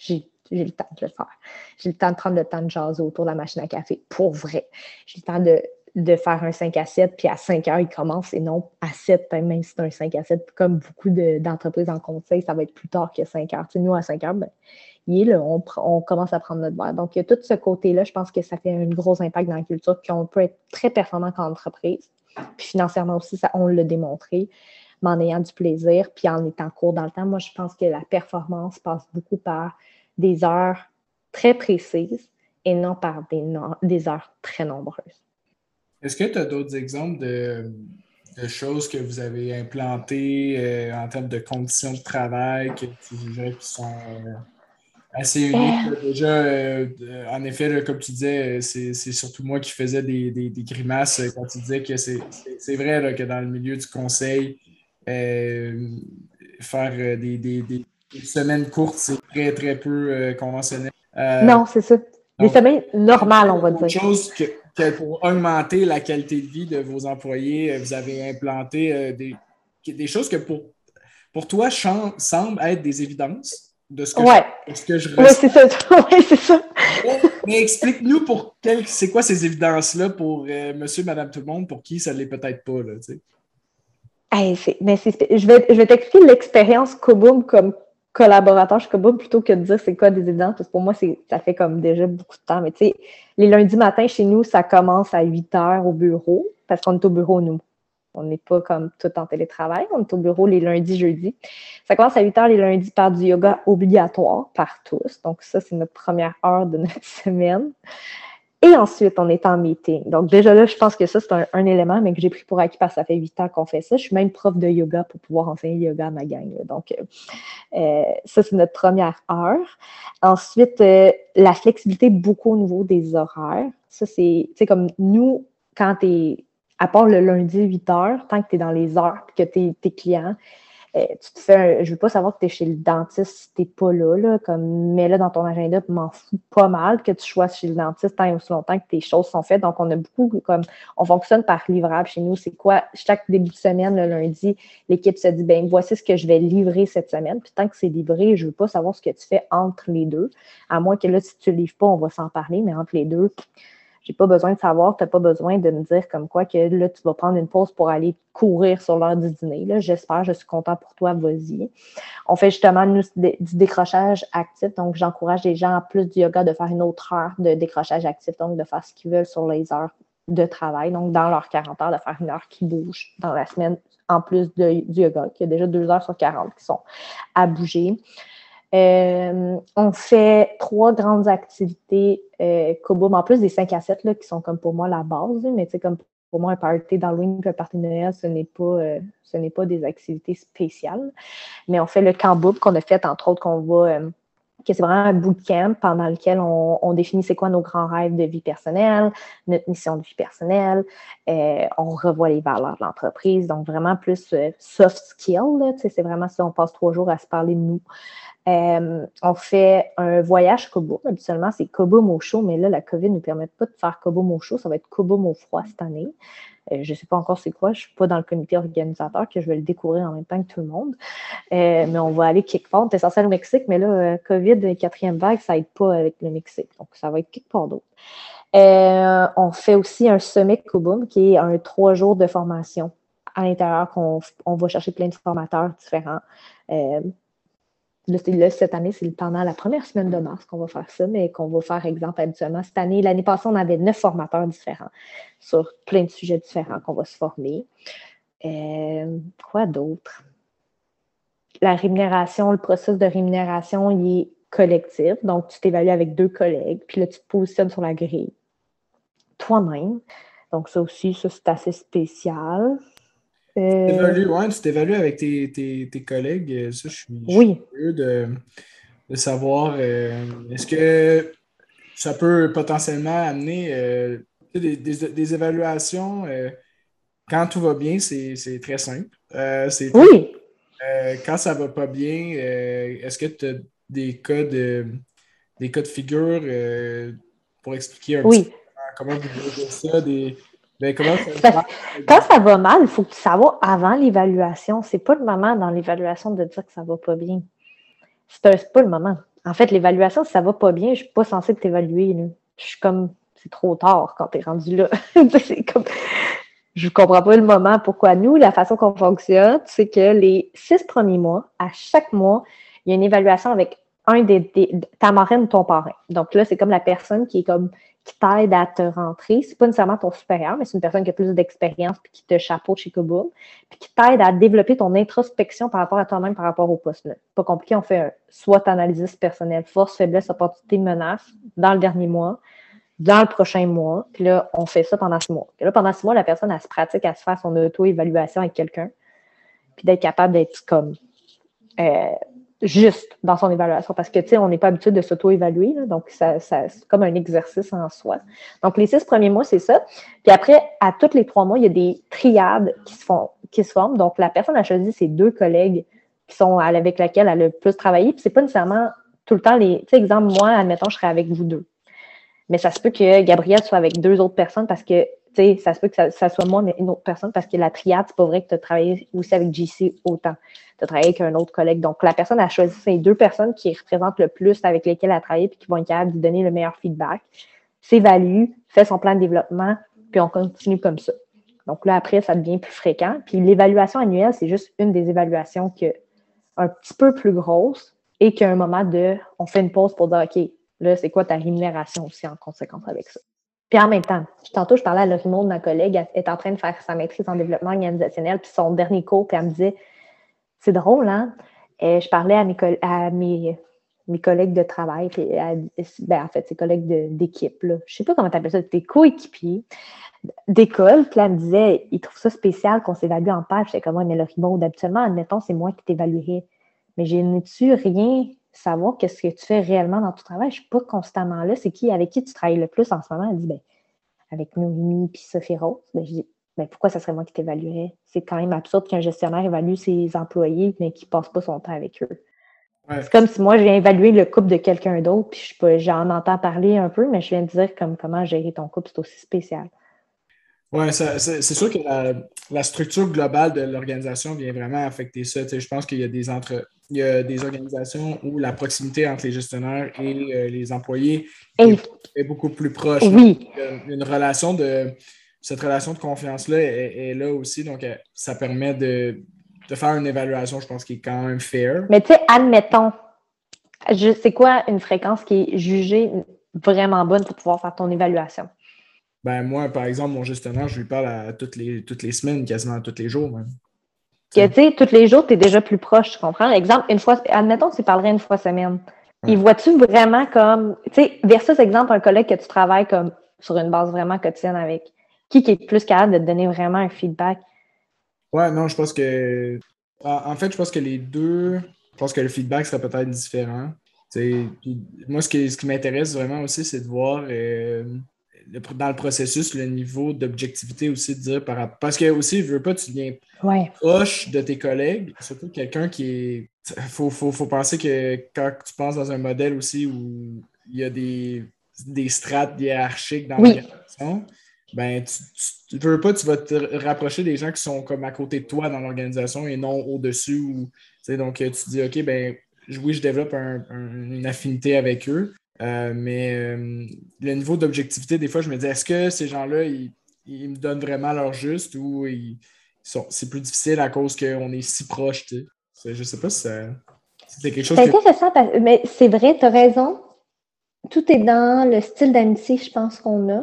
j'ai le temps de le faire. J'ai le temps de prendre le temps de jaser autour de la machine à café, pour vrai. J'ai le temps de, faire un 5 à 7, puis à 5 heures, il commence, et non à 7, ben, même si c'est un 5 à 7, comme beaucoup d'entreprises en conseil, ça va être plus tard que 5 heures. Nous, à 5 heures, ben, il est là, on, commence à prendre notre verre. Donc, il y a tout ce côté-là, je pense que ça fait un gros impact dans la culture, qu'on peut être très performant comme entreprise. Puis financièrement aussi, ça, on l'a démontré, mais en ayant du plaisir, puis en étant court dans le temps. Moi, je pense que la performance passe beaucoup par des heures très précises et non par des, des heures très nombreuses. Est-ce que tu as d'autres exemples de, choses que vous avez implantées euh, en termes de conditions de travail que tu qui sont euh, assez uniques? Déjà, euh, en effet, comme tu disais, c'est surtout moi qui faisais des, grimaces quand tu disais que c'est vrai que dans le milieu du conseil, faire des, une semaine courte, c'est très, très peu euh, conventionnel. Euh, non, c'est ça. Des semaines normales, on va dire. chose que, pour augmenter la qualité de vie de vos employés, euh, vous avez implanté des, des choses que pour, pour toi semblent être des évidences de ce que je, ce que je Oui, c'est ça. ouais, c'est ça. Mais explique-nous pour quel, c'est quoi ces évidences-là pour monsieur, madame, tout le monde, pour qui ça ne l'est peut-être pas. Là, tu sais? Mais je vais, t'expliquer l'expérience Koboom comme collaborateur je pas plutôt que de dire c'est quoi des évidences, parce que pour moi, ça fait comme déjà beaucoup de temps. Mais tu sais, les lundis matins chez nous, ça commence à 8 heures au bureau, parce qu'on est au bureau, nous. On n'est pas comme tout en télétravail, on est au bureau les lundis, jeudis. Ça commence à 8 heures les lundis par du yoga obligatoire par tous. Donc, ça, c'est notre première heure de notre semaine. Et ensuite, on est en meeting. Donc, déjà là, je pense que ça, c'est un, élément, mais que j'ai pris pour acquis parce que ça fait huit ans qu'on fait ça. Je suis même prof de yoga pour pouvoir enseigner le yoga à ma gang. Donc, euh, euh, ça, c'est notre première heure. Ensuite, euh, la flexibilité beaucoup au niveau des horaires. Ça, c'est, comme nous, quand tu es, à part le lundi 8 heures, tant que tu es dans les heures et que tu es, tes clients, euh, tu te fais je veux pas savoir que tu es chez le dentiste si tu n'es pas là, là, comme mets-le dans ton agenda, m'en fous pas mal que tu sois chez le dentiste tant et aussi longtemps que tes choses sont faites. Donc, on a beaucoup comme on fonctionne par livrable chez nous. C'est quoi? Chaque début de semaine, le lundi, l'équipe se dit ben voici ce que je vais livrer cette semaine. Puis tant que c'est livré, je veux pas savoir ce que tu fais entre les deux. À moins que là, si tu livres pas, on va s'en parler, mais entre les deux, j'ai pas besoin de savoir, tu n'as pas besoin de me dire comme quoi que là, tu vas prendre une pause pour aller courir sur l'heure du dîner. J'espère, je suis content pour toi, vas-y. On fait justement du décrochage actif. Donc, j'encourage les gens, en plus du yoga, de faire une autre heure de décrochage actif, donc de faire ce qu'ils veulent sur les heures de travail. Donc, dans leurs 40 heures, de faire une heure qui bouge dans la semaine, en plus du yoga, qui a déjà deux heures sur 40 qui sont à bouger. Euh, on fait trois grandes activités euh, en plus des 5 à 7 là, qui sont comme pour moi la base, mais c'est comme pour moi un party d'Halloween un party de Noël, ce n'est pas, euh, ce n'est pas des activités spéciales. Mais on fait le camp qu'on a fait, entre autres, qu'on va euh, que c'est vraiment un bootcamp pendant lequel on, définit c'est quoi nos grands rêves de vie personnelle, notre mission de vie personnelle, on revoit les valeurs de l'entreprise, donc vraiment plus soft skill, c'est vraiment ça, on passe trois jours à se parler de nous. Euh, on fait un voyage Kobo. Habituellement, c'est Kobo au chaud, mais là, la COVID ne nous permet pas de faire Kobo au chaud. Ça va être Kobo au froid cette année. Euh, je ne sais pas encore c'est quoi. Je ne suis pas dans le comité organisateur, que je vais le découvrir en même temps que tout le monde. Euh, mais on va aller quelque part. On est censé au Mexique, mais là, COVID, quatrième vague, ça n'aide pas avec le Mexique. Donc, ça va être quelque part d'autre. on fait aussi un sommet Kobo, qui est un trois jours de formation à l'intérieur qu'on on va chercher plein de formateurs différents. Là, cette année, c'est pendant la première semaine de mars qu'on va faire ça, mais qu'on va faire, exemple, habituellement. Cette année, l'année passée, on avait neuf formateurs différents sur plein de sujets différents qu'on va se former. Euh, quoi d'autre? La rémunération, le processus de rémunération, il est collectif. Donc, tu t'évalues avec deux collègues, puis là, tu te positionnes sur la grille toi-même. Donc, ça aussi, ça, c'est assez spécial. Euh... tu t'évalues avec tes, tes, tes, collègues. Euh, ça, je suis, curieux de, de savoir euh, est-ce que ça peut potentiellement amener euh, des, des, des, évaluations. quand tout va bien, c'est très simple. oui. quand ça va pas bien, est-ce que tu as des cas de, des cas de figure pour expliquer un oui. peu comment vous voyez ça? Des, ben, quand ça va mal, il faut que ça va avant l'évaluation. C'est pas le moment dans l'évaluation de dire que ça va pas bien. C'est pas le moment. En fait, l'évaluation, si ça va pas bien, je suis pas censée t'évaluer. Je suis comme, c'est trop tard quand tu es rendu là. c'est comme, je comprends pas le moment pourquoi? Nous, la façon qu'on fonctionne, c'est que les six premiers mois, à chaque mois, il y a une évaluation avec un des, ta marraine ou ton parrain. Donc là, c'est comme la personne qui est comme qui t'aide à te rentrer. C'est pas nécessairement ton supérieur, mais c'est une personne qui a plus d'expérience puis qui te chapeaute chez Koboom, puis qui t'aide à développer ton introspection par rapport à toi-même, par rapport au poste. -là. Pas compliqué, on fait un SWOT analyse personnelle, force, faiblesse, opportunité, menace dans le dernier mois, dans le prochain mois. Puis là, on fait ça pendant six mois. Puis là, pendant six mois, la personne, elle se pratique à se faire son auto-évaluation avec quelqu'un, puis d'être capable d'être comme euh, juste dans son évaluation parce que, tu sais, on n'est pas habitué de s'auto-évaluer, donc ça, ça c'est comme un exercice en soi. Donc, les six premiers mois, c'est ça. Puis après, à tous les trois mois, il y a des triades qui se, font, qui se forment. Donc, la personne a choisi ses deux collègues qui sont avec lesquels elle a le plus travaillé. Puis c'est pas nécessairement tout le temps les. Tu sais, exemple, moi, admettons, je serais avec vous deux. Mais ça se peut que Gabrielle soit avec deux autres personnes parce que sais, ça se peut que ça, soit moi, mais une autre personne, parce que la triade, c'est pas vrai que tu as travaillé aussi avec JC autant. Tu as travaillé avec un autre collègue. Donc, la personne a choisi ces deux personnes qui représentent le plus avec lesquelles elle a travaillé puis qui vont être capables de donner le meilleur feedback, s'évalue, fait son plan de développement, puis on continue comme ça. Donc là, après, ça devient plus fréquent. Puis l'évaluation annuelle, c'est juste une des évaluations qui un petit peu plus grosse et qu'à un moment de, on fait une pause pour dire, OK, là, c'est quoi ta rémunération aussi en conséquence avec ça? Puis en même temps, tantôt, je parlais à Lorimo, ma collègue, elle est en train de faire sa maîtrise en développement organisationnel, puis son dernier cours, puis elle me disait C'est drôle, hein? Et je parlais à mes, collègues de travail, puis ben, en fait, ses collègues d'équipe, je ne sais pas comment tu appelles ça, tes coéquipiers d'école, puis elle me disait, ils trouvent ça spécial qu'on s'évalue en page. J'étais comme, mais le bon, habituellement, admettons, c'est moi qui t'évaluerais. Mais je n'ai-tu rien savoir qu'est-ce que tu fais réellement dans ton travail? Je ne suis pas constamment là. C'est qui, avec qui tu travailles le plus en ce moment? Elle dit, ben, avec Noémie puis Sophie Rose. Ben, je dis, ben, pourquoi ça serait moi qui t'évaluerais? C'est quand même absurde qu'un gestionnaire évalue ses employés, mais qu'il ne passe pas son temps avec eux. C'est comme si moi, je viens évaluer le couple de quelqu'un d'autre, puis j'en entends parler un peu, mais je viens de dire comme comment gérer ton couple, c'est aussi spécial. Oui, c'est sûr que la, structure globale de l'organisation vient vraiment affecter ça. je pense qu'il y a des entre il y a des organisations où la proximité entre les gestionnaires et euh, les employés est, beaucoup plus proche. Oui. Une relation de cette relation de confiance-là est, là aussi. Donc, euh, ça permet de, faire une évaluation, je pense, qui est quand même fair. Mais tu sais, admettons, c'est quoi une fréquence qui est jugée vraiment bonne pour pouvoir faire ton évaluation? Ben moi, par exemple, mon gestionnaire, je lui parle à toutes les, toutes les semaines, quasiment tous les jours. Même. Que, tu sais, tous les jours, tu es déjà plus proche, tu comprends? Exemple, une fois, admettons, tu parlerais une fois semaine. Il vois-tu vraiment comme, tu sais, versus exemple, un collègue que tu travailles comme sur une base vraiment quotidienne avec, qui, qui est plus capable de te donner vraiment un feedback? Ouais, non, je pense que, en fait, je pense que les deux, je pense que le feedback serait peut-être différent. moi, ce qui, ce qui m'intéresse vraiment aussi, c'est de voir euh, dans le processus, le niveau d'objectivité aussi, de dire par Parce que aussi, il veut pas, tu viens proche de tes collègues, surtout quelqu'un qui est. Il faut, faut, penser que quand tu penses dans un modèle aussi où il y a des, des strates hiérarchiques dans l'organisation, ben, tu, ne veux pas, tu vas te rapprocher des gens qui sont comme à côté de toi dans l'organisation et non au-dessus. Ou, donc, tu te dis, OK, ben, oui, je développe une affinité avec eux. Euh, mais euh, le niveau d'objectivité, des fois, je me dis, est-ce que ces gens-là, ils, me donnent vraiment leur juste ou c'est plus difficile à cause qu'on est si proche, tu sais? Je sais pas si c'est quelque chose. C'est intéressant, mais c'est vrai, tu as raison. Tout est dans le style d'amitié, je pense, qu'on a.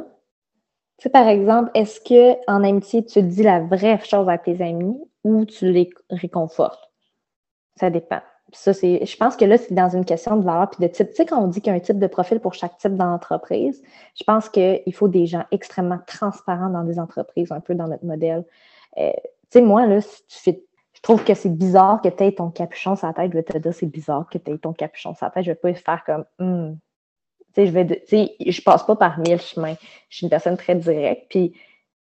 Tu sais, par exemple, est-ce qu'en amitié, tu dis la vraie chose à tes amis ou tu les réconfortes? Ça dépend ça, c'est, je pense que là, c'est dans une question de valeur puis de type. Tu sais, quand on dit qu'il y a un type de profil pour chaque type d'entreprise, je pense qu'il faut des gens extrêmement transparents dans des entreprises, un peu dans notre modèle. Euh, tu sais, moi, là, si tu fais, je trouve que c'est bizarre que tu aies ton capuchon sur la tête. Je vais te dire, c'est bizarre que tu aies ton capuchon sur la tête. Je vais pas faire comme, hmm. tu sais, je vais, tu sais, je passe pas par mille chemins. Je suis une personne très directe. Puis,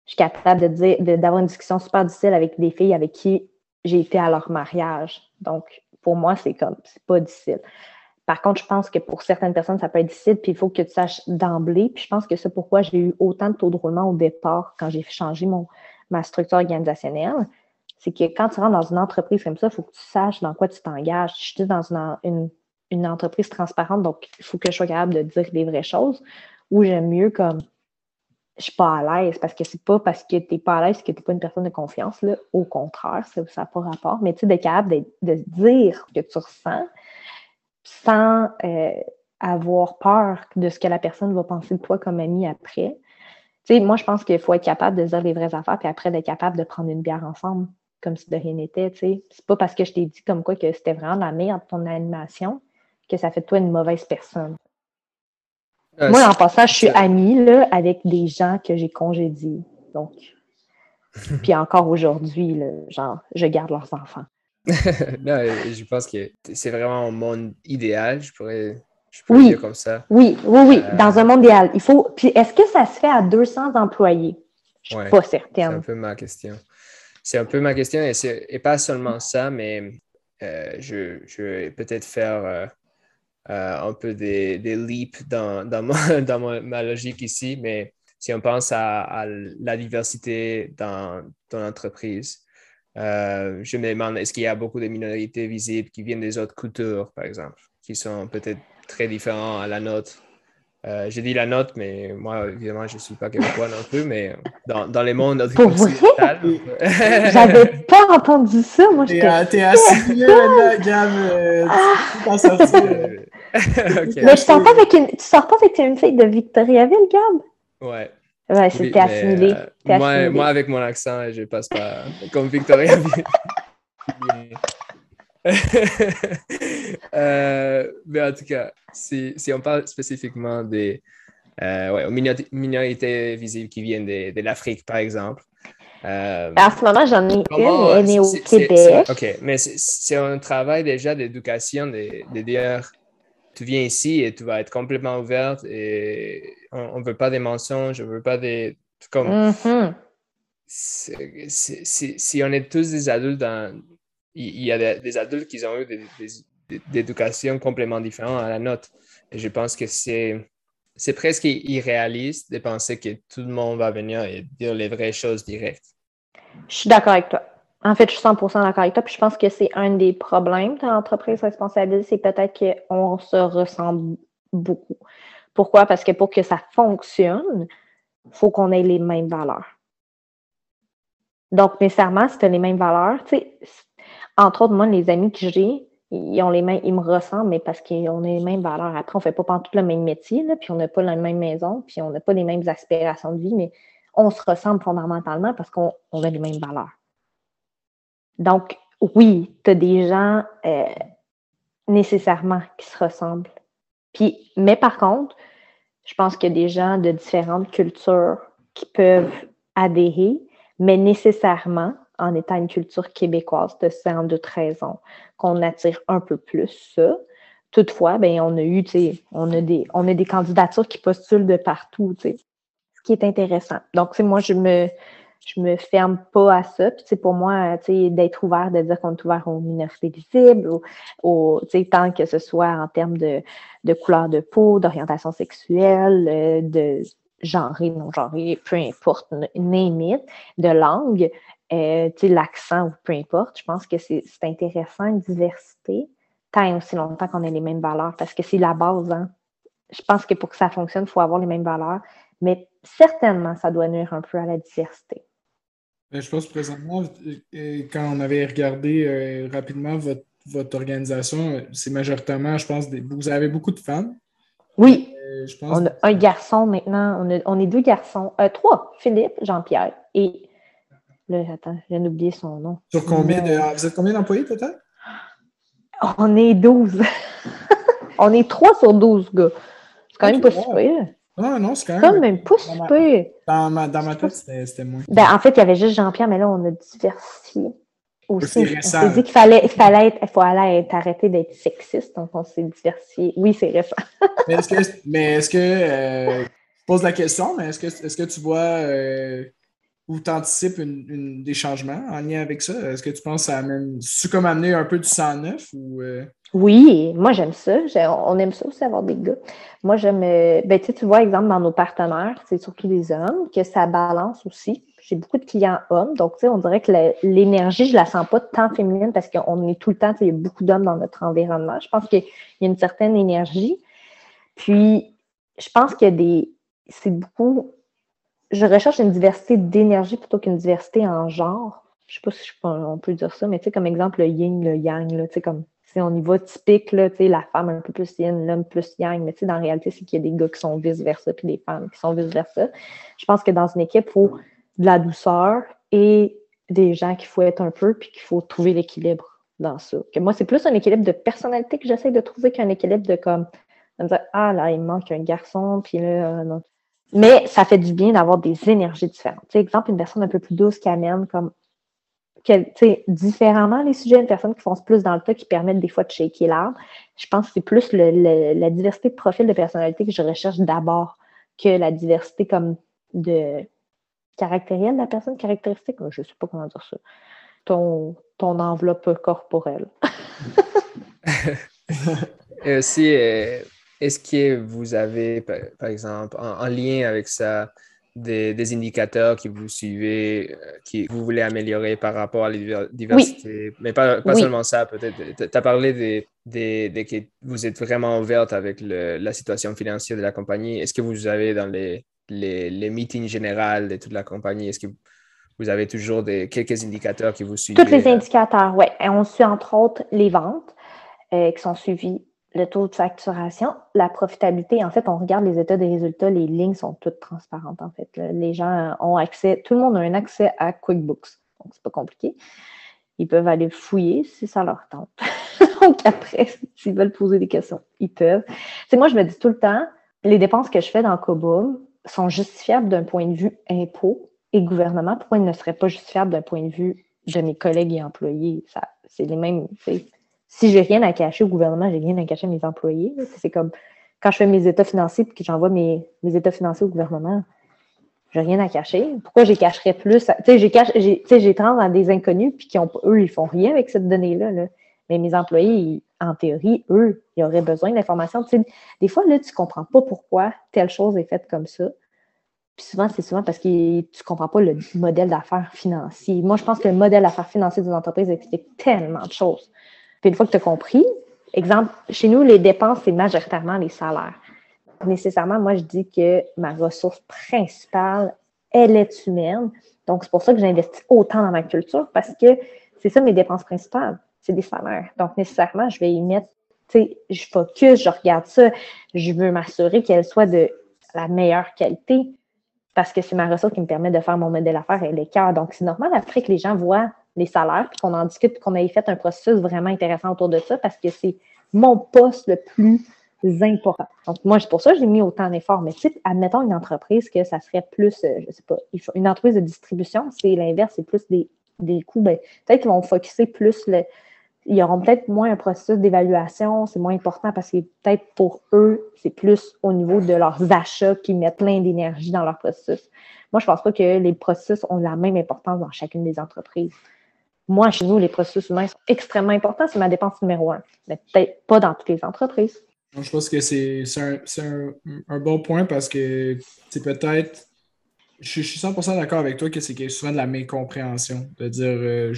je suis capable de dire, d'avoir une discussion super difficile avec des filles avec qui j'ai été à leur mariage. Donc, pour moi, c'est comme, c'est pas difficile. Par contre, je pense que pour certaines personnes, ça peut être difficile, puis il faut que tu saches d'emblée. Puis je pense que c'est pourquoi j'ai eu autant de taux de roulement au départ quand j'ai changé mon, ma structure organisationnelle. C'est que quand tu rentres dans une entreprise comme ça, il faut que tu saches dans quoi tu t'engages. Je suis dans une, une, entreprise transparente, donc il faut que je sois capable de dire des vraies choses. Ou j'aime mieux comme je suis pas à l'aise parce que c'est pas parce que tu n'es pas à l'aise que tu n'es pas une personne de confiance. Là. Au contraire, ça n'a pas rapport. Mais tu sais, d'être capable de, dire ce que tu ressens sans euh, avoir peur de ce que la personne va penser de toi comme ami après. Tu sais, moi, je pense qu'il faut être capable de dire les vraies affaires, puis après d'être capable de prendre une bière ensemble, comme si de rien n'était. Tu sais. C'est pas parce que je t'ai dit comme quoi que c'était vraiment la merde ton animation que ça fait de toi une mauvaise personne. Euh, Moi, en passant, je suis amie là, avec des gens que j'ai congédiés. Donc, puis encore aujourd'hui, genre, je garde leurs enfants. non, je pense que c'est vraiment un monde idéal, je pourrais, je pourrais dire comme ça. Oui, oui, oui, euh, dans un monde idéal. Il faut. Puis est-ce que ça se fait à 200 employés? Je ne suis pas certaine. C'est un peu ma question. C'est un peu ma question et, et pas seulement ça, mais euh, je, je, vais peut-être faire euh, un peu des, des leaps dans, dans, ma, dans ma, logique ici, mais si on pense à, la diversité dans ton entreprise, euh, je me demande, est-ce qu'il y a beaucoup de minorités visibles qui viennent des autres cultures, par exemple, qui sont peut-être très différents à la nôtre? Euh, j'ai dit la note, mais moi, évidemment, je ne suis pas québécois non plus, mais dans, dans les mondes occidentaux. J'avais pas entendu ça, moi. T'es assimilé la gamme. Mais tu sors, pas avec une, tu sors pas avec une fille de Victoriaville, Gab? Ouais. Ouais, c'était assimilé. Euh, moi, moi, avec mon accent, je passe pas comme Victoriaville. Euh, mais en tout cas, si, si, on parle spécifiquement des ouais, minorités visibles qui viennent de, de l'Afrique, par exemple, euh, en ce moment, j'en ai une, elle est, au Québec. OK, mais c'est un travail déjà d'éducation, de, dire tu viens ici et tu vas être complètement ouverte et on ne veut pas des mensonges, on ne veut pas des. Comme, mm-hmm. si on est tous des adultes, il y a des, adultes qui ont eu des, des, éducations complètement différentes à la nôtre. Et je pense que c'est c'est presque irréaliste de penser que tout le monde va venir et dire les vraies choses directes. Je suis d'accord avec toi. En fait, je suis 100% d'accord avec toi. Puis je pense que c'est un des problèmes de l'entreprise responsabilité, c'est peut-être qu'on se ressemble beaucoup. Pourquoi? Parce que pour que ça fonctionne, il faut qu'on ait les mêmes valeurs. Donc, nécessairement, si tu les mêmes valeurs, tu entre autres, moi, les amis que j'ai, ils ont les mêmes, ils me ressemblent, mais parce qu'on a les mêmes valeurs. Après, on ne fait pas tout le même métier, puis on n'a pas la même maison, puis on n'a pas les mêmes aspirations de vie, mais on se ressemble fondamentalement parce qu'on a les mêmes valeurs. Donc, oui, tu as des gens euh, nécessairement qui se ressemblent. Puis, mais par contre, je pense qu'il y a des gens de différentes cultures qui peuvent adhérer, mais nécessairement, en étant une culture québécoise de sans doute raison qu'on attire un peu plus ça. Toutefois, ben, on a eu, on des, on a des candidatures qui postulent de partout, ce qui est intéressant. Donc, moi, je me, je me ferme pas à ça. Puis, pour moi, d'être ouvert, de dire qu'on est ouvert aux minorités visibles, au, tant que ce soit en termes de, de couleur de peau, d'orientation sexuelle, euh, de genre, non genre, peu importe, name de langue, euh, l'accent ou peu importe. Je pense que c'est intéressant, une diversité, tant aussi longtemps qu'on ait les mêmes valeurs, parce que c'est la base. Hein. Je pense que pour que ça fonctionne, il faut avoir les mêmes valeurs, mais certainement, ça doit nuire un peu à la diversité. Ben, je pense présentement, euh, quand on avait regardé euh, rapidement votre, votre organisation, c'est majoritairement, je pense, des, vous avez beaucoup de femmes. Oui. je pense... On a un garçon maintenant, on, on est deux garçons, trois, Philippe, Jean-Pierre et Là, attends, je viens d'oublier son nom. Sur combien de... Ah, vous êtes combien d'employés peut-être? On est 12. on est 3 sur 12 gars. C'est quand même pas super. Non, non, c'est quand même. Quand même pas super. Dans ma, dans ma tête, c'était moins. Ben, en fait, il y avait juste Jean-Pierre, mais là, on a diversifié. Aussi, on s'est dit qu'il fallait, il fallait, être, il fallait être arrêté d'être sexiste, donc on s'est diversifié. Oui, c'est récent. mais est-ce que, mais est-ce que euh, je pose la question, mais est-ce que, est-ce que tu vois euh, ou tu anticipes une, des changements en lien avec ça? Est-ce que tu penses que ça amène. C'est comme amener un peu du sang neuf ou. Euh? Oui, moi j'aime ça. On aime ça aussi avoir des gars. Moi j'aime. Euh, ben, tu vois, exemple, dans nos partenaires, c'est surtout des hommes, que ça balance aussi. J'ai beaucoup de clients hommes, donc tu on dirait que l'énergie, je la sens pas tant féminine parce qu'on est tout le temps, il y a beaucoup d'hommes dans notre environnement. Je pense qu'il y a une certaine énergie. Puis, je pense qu'il y a des. C'est beaucoup je recherche une diversité d'énergie plutôt qu'une diversité en genre. Je sais pas si on peut dire ça, mais tu sais, comme exemple, le yin, le yang, tu sais, comme si on y va typique, la femme un peu plus yin, l'homme plus yang, mais tu sais, dans la réalité, c'est qu'il y a des gars qui sont vice-versa, puis des femmes qui sont vice-versa. Je pense que dans une équipe, il faut de la douceur et des gens qu'il faut être un peu, puis qu'il faut trouver l'équilibre dans ça. Que moi, c'est plus un équilibre de personnalité que j'essaie de trouver qu'un équilibre de comme, de me dire, ah là, il manque un garçon, puis là, non, mais ça fait du bien d'avoir des énergies différentes. Tu exemple, une personne un peu plus douce qui amène comme sais, différemment les sujets, une personne qui fonce plus dans le tas, qui permettent des fois de shaker l'arbre. Je pense que c'est plus la diversité de profil de personnalité que je recherche d'abord que la diversité comme de caractérielle de la personne, caractéristique, je ne sais pas comment dire ça. Ton, ton enveloppe corporelle. Et aussi, euh, est-ce que vous avez, par, exemple, en, lien avec ça, des, indicateurs que vous suivez, euh, que vous voulez améliorer par rapport à la diversité? Mais pas, seulement ça, peut-être. Tu as parlé de, que vous êtes vraiment ouverte avec la situation financière de la compagnie. Est-ce que vous avez dans les, les, meetings généraux de toute la compagnie, est-ce que vous avez toujours des, quelques indicateurs que vous suivez? Tous les indicateurs, oui. On suit entre autres les ventes euh, qui sont suivies le taux de facturation, la profitabilité. En fait, on regarde les états des résultats, les lignes sont toutes transparentes, en fait. Les gens ont accès, tout le monde a un accès à QuickBooks. Donc, c'est pas compliqué. ils peuvent aller fouiller si ça leur tente. Donc après, s'ils veulent poser des questions, ils peuvent. C'est moi, je me dis tout le temps, les dépenses que je fais dans Koboom sont justifiables d'un point de vue impôt et gouvernement. Pourquoi ils ne seraient pas justifiables d'un point de vue de mes collègues et employés? Ça, c'est les mêmes. Si j'ai rien à cacher au gouvernement, j'ai rien à cacher à mes employés. C'est comme quand je fais mes états financiers et que j'envoie mes, états financiers au gouvernement, j'ai rien à cacher. Pourquoi j'ai cacherais plus? Tu sais, j'ai, cache, à des inconnus, puis qui ont, eux, ils font rien avec cette donnée-là. Mais mes employés, en théorie, eux, ils auraient besoin d'informations. Tu sais, des fois, là, tu comprends pas pourquoi telle chose est faite comme ça. Puis souvent, c'est souvent parce que tu comprends pas le modèle d'affaires financier. Moi, je pense que le modèle d'affaires financier d'une entreprise explique tellement de choses. Puis une fois que tu as compris, exemple, chez nous, les dépenses, c'est majoritairement les salaires nécessairement, moi, je dis que ma ressource principale, elle est humaine. Donc, c'est pour ça que j'investis autant dans ma culture parce que c'est ça mes dépenses principales, c'est des salaires. Donc, nécessairement, je vais y mettre, tu sais, je focus, je regarde ça, je veux m'assurer qu'elle soit de la meilleure qualité parce que c'est ma ressource qui me permet de faire mon modèle d'affaires et cœurs. Donc, c'est normal après que les gens voient les salaires, puis qu'on en discute, qu'on ait fait un processus vraiment intéressant autour de ça parce que c'est mon poste le plus important. Donc, moi, c'est pour ça que j'ai mis autant d'efforts. Mais tu admettons une entreprise que ça serait plus, euh, je sais pas, une entreprise de distribution, c'est l'inverse, c'est plus des, des coûts. Ben, peut-être qu'ils vont focuser plus le. Ils auront peut-être moins un processus d'évaluation, c'est moins important parce que peut-être pour eux, c'est plus au niveau de leurs achats qui mettent plein d'énergie dans leur processus. Moi, je pense pas que les processus ont la même importance dans chacune des entreprises. Moi, chez nous, les processus humains sont extrêmement importants, c'est ma dépense numéro un. Mais peut-être pas dans toutes les entreprises. Je pense que c'est un, bon point parce que c'est peut-être. Je, suis 100% d'accord avec toi que c'est souvent de la mécompréhension. De dire, euh,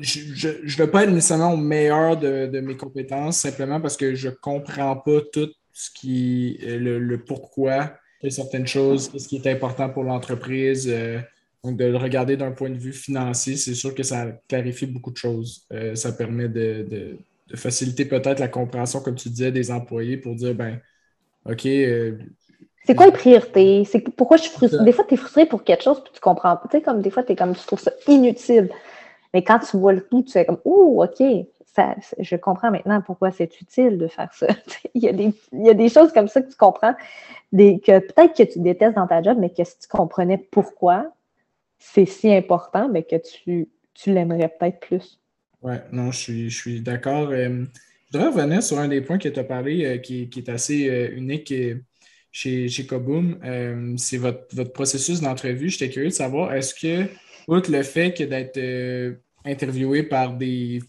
je ne veux pas être nécessairement au meilleur de, mes compétences simplement parce que je ne comprends pas tout ce qui le, le pourquoi de certaines choses, ce qui est important pour l'entreprise. Euh, donc, de le regarder d'un point de vue financier, c'est sûr que ça clarifie beaucoup de choses. Euh, ça permet de de faciliter peut-être la compréhension, comme tu disais, des employés pour dire, ben, OK. Euh, c'est quoi les priorités? C'est pourquoi je suis frustrée? Des fois, tu es frustré pour quelque chose, puis tu comprends pas. Tu sais, comme des fois, tu es comme, tu trouves ça inutile. Mais quand tu vois le tout, tu es comme, oh, OK, ça, je comprends maintenant pourquoi c'est utile de faire ça. il, y a des, il y a des choses comme ça que tu comprends, des, que peut-être que tu détestes dans ta job, mais que si tu comprenais pourquoi c'est si important, mais que tu, tu l'aimerais peut-être plus. Oui, non, je suis, je suis d'accord. Euh, je voudrais revenir sur un des points que tu as parlé euh, qui, est assez euh, unique chez, chez Koboom. c'est votre, processus d'entrevue. J'étais curieux de savoir, est-ce que, outre le fait que d'être interviewé par des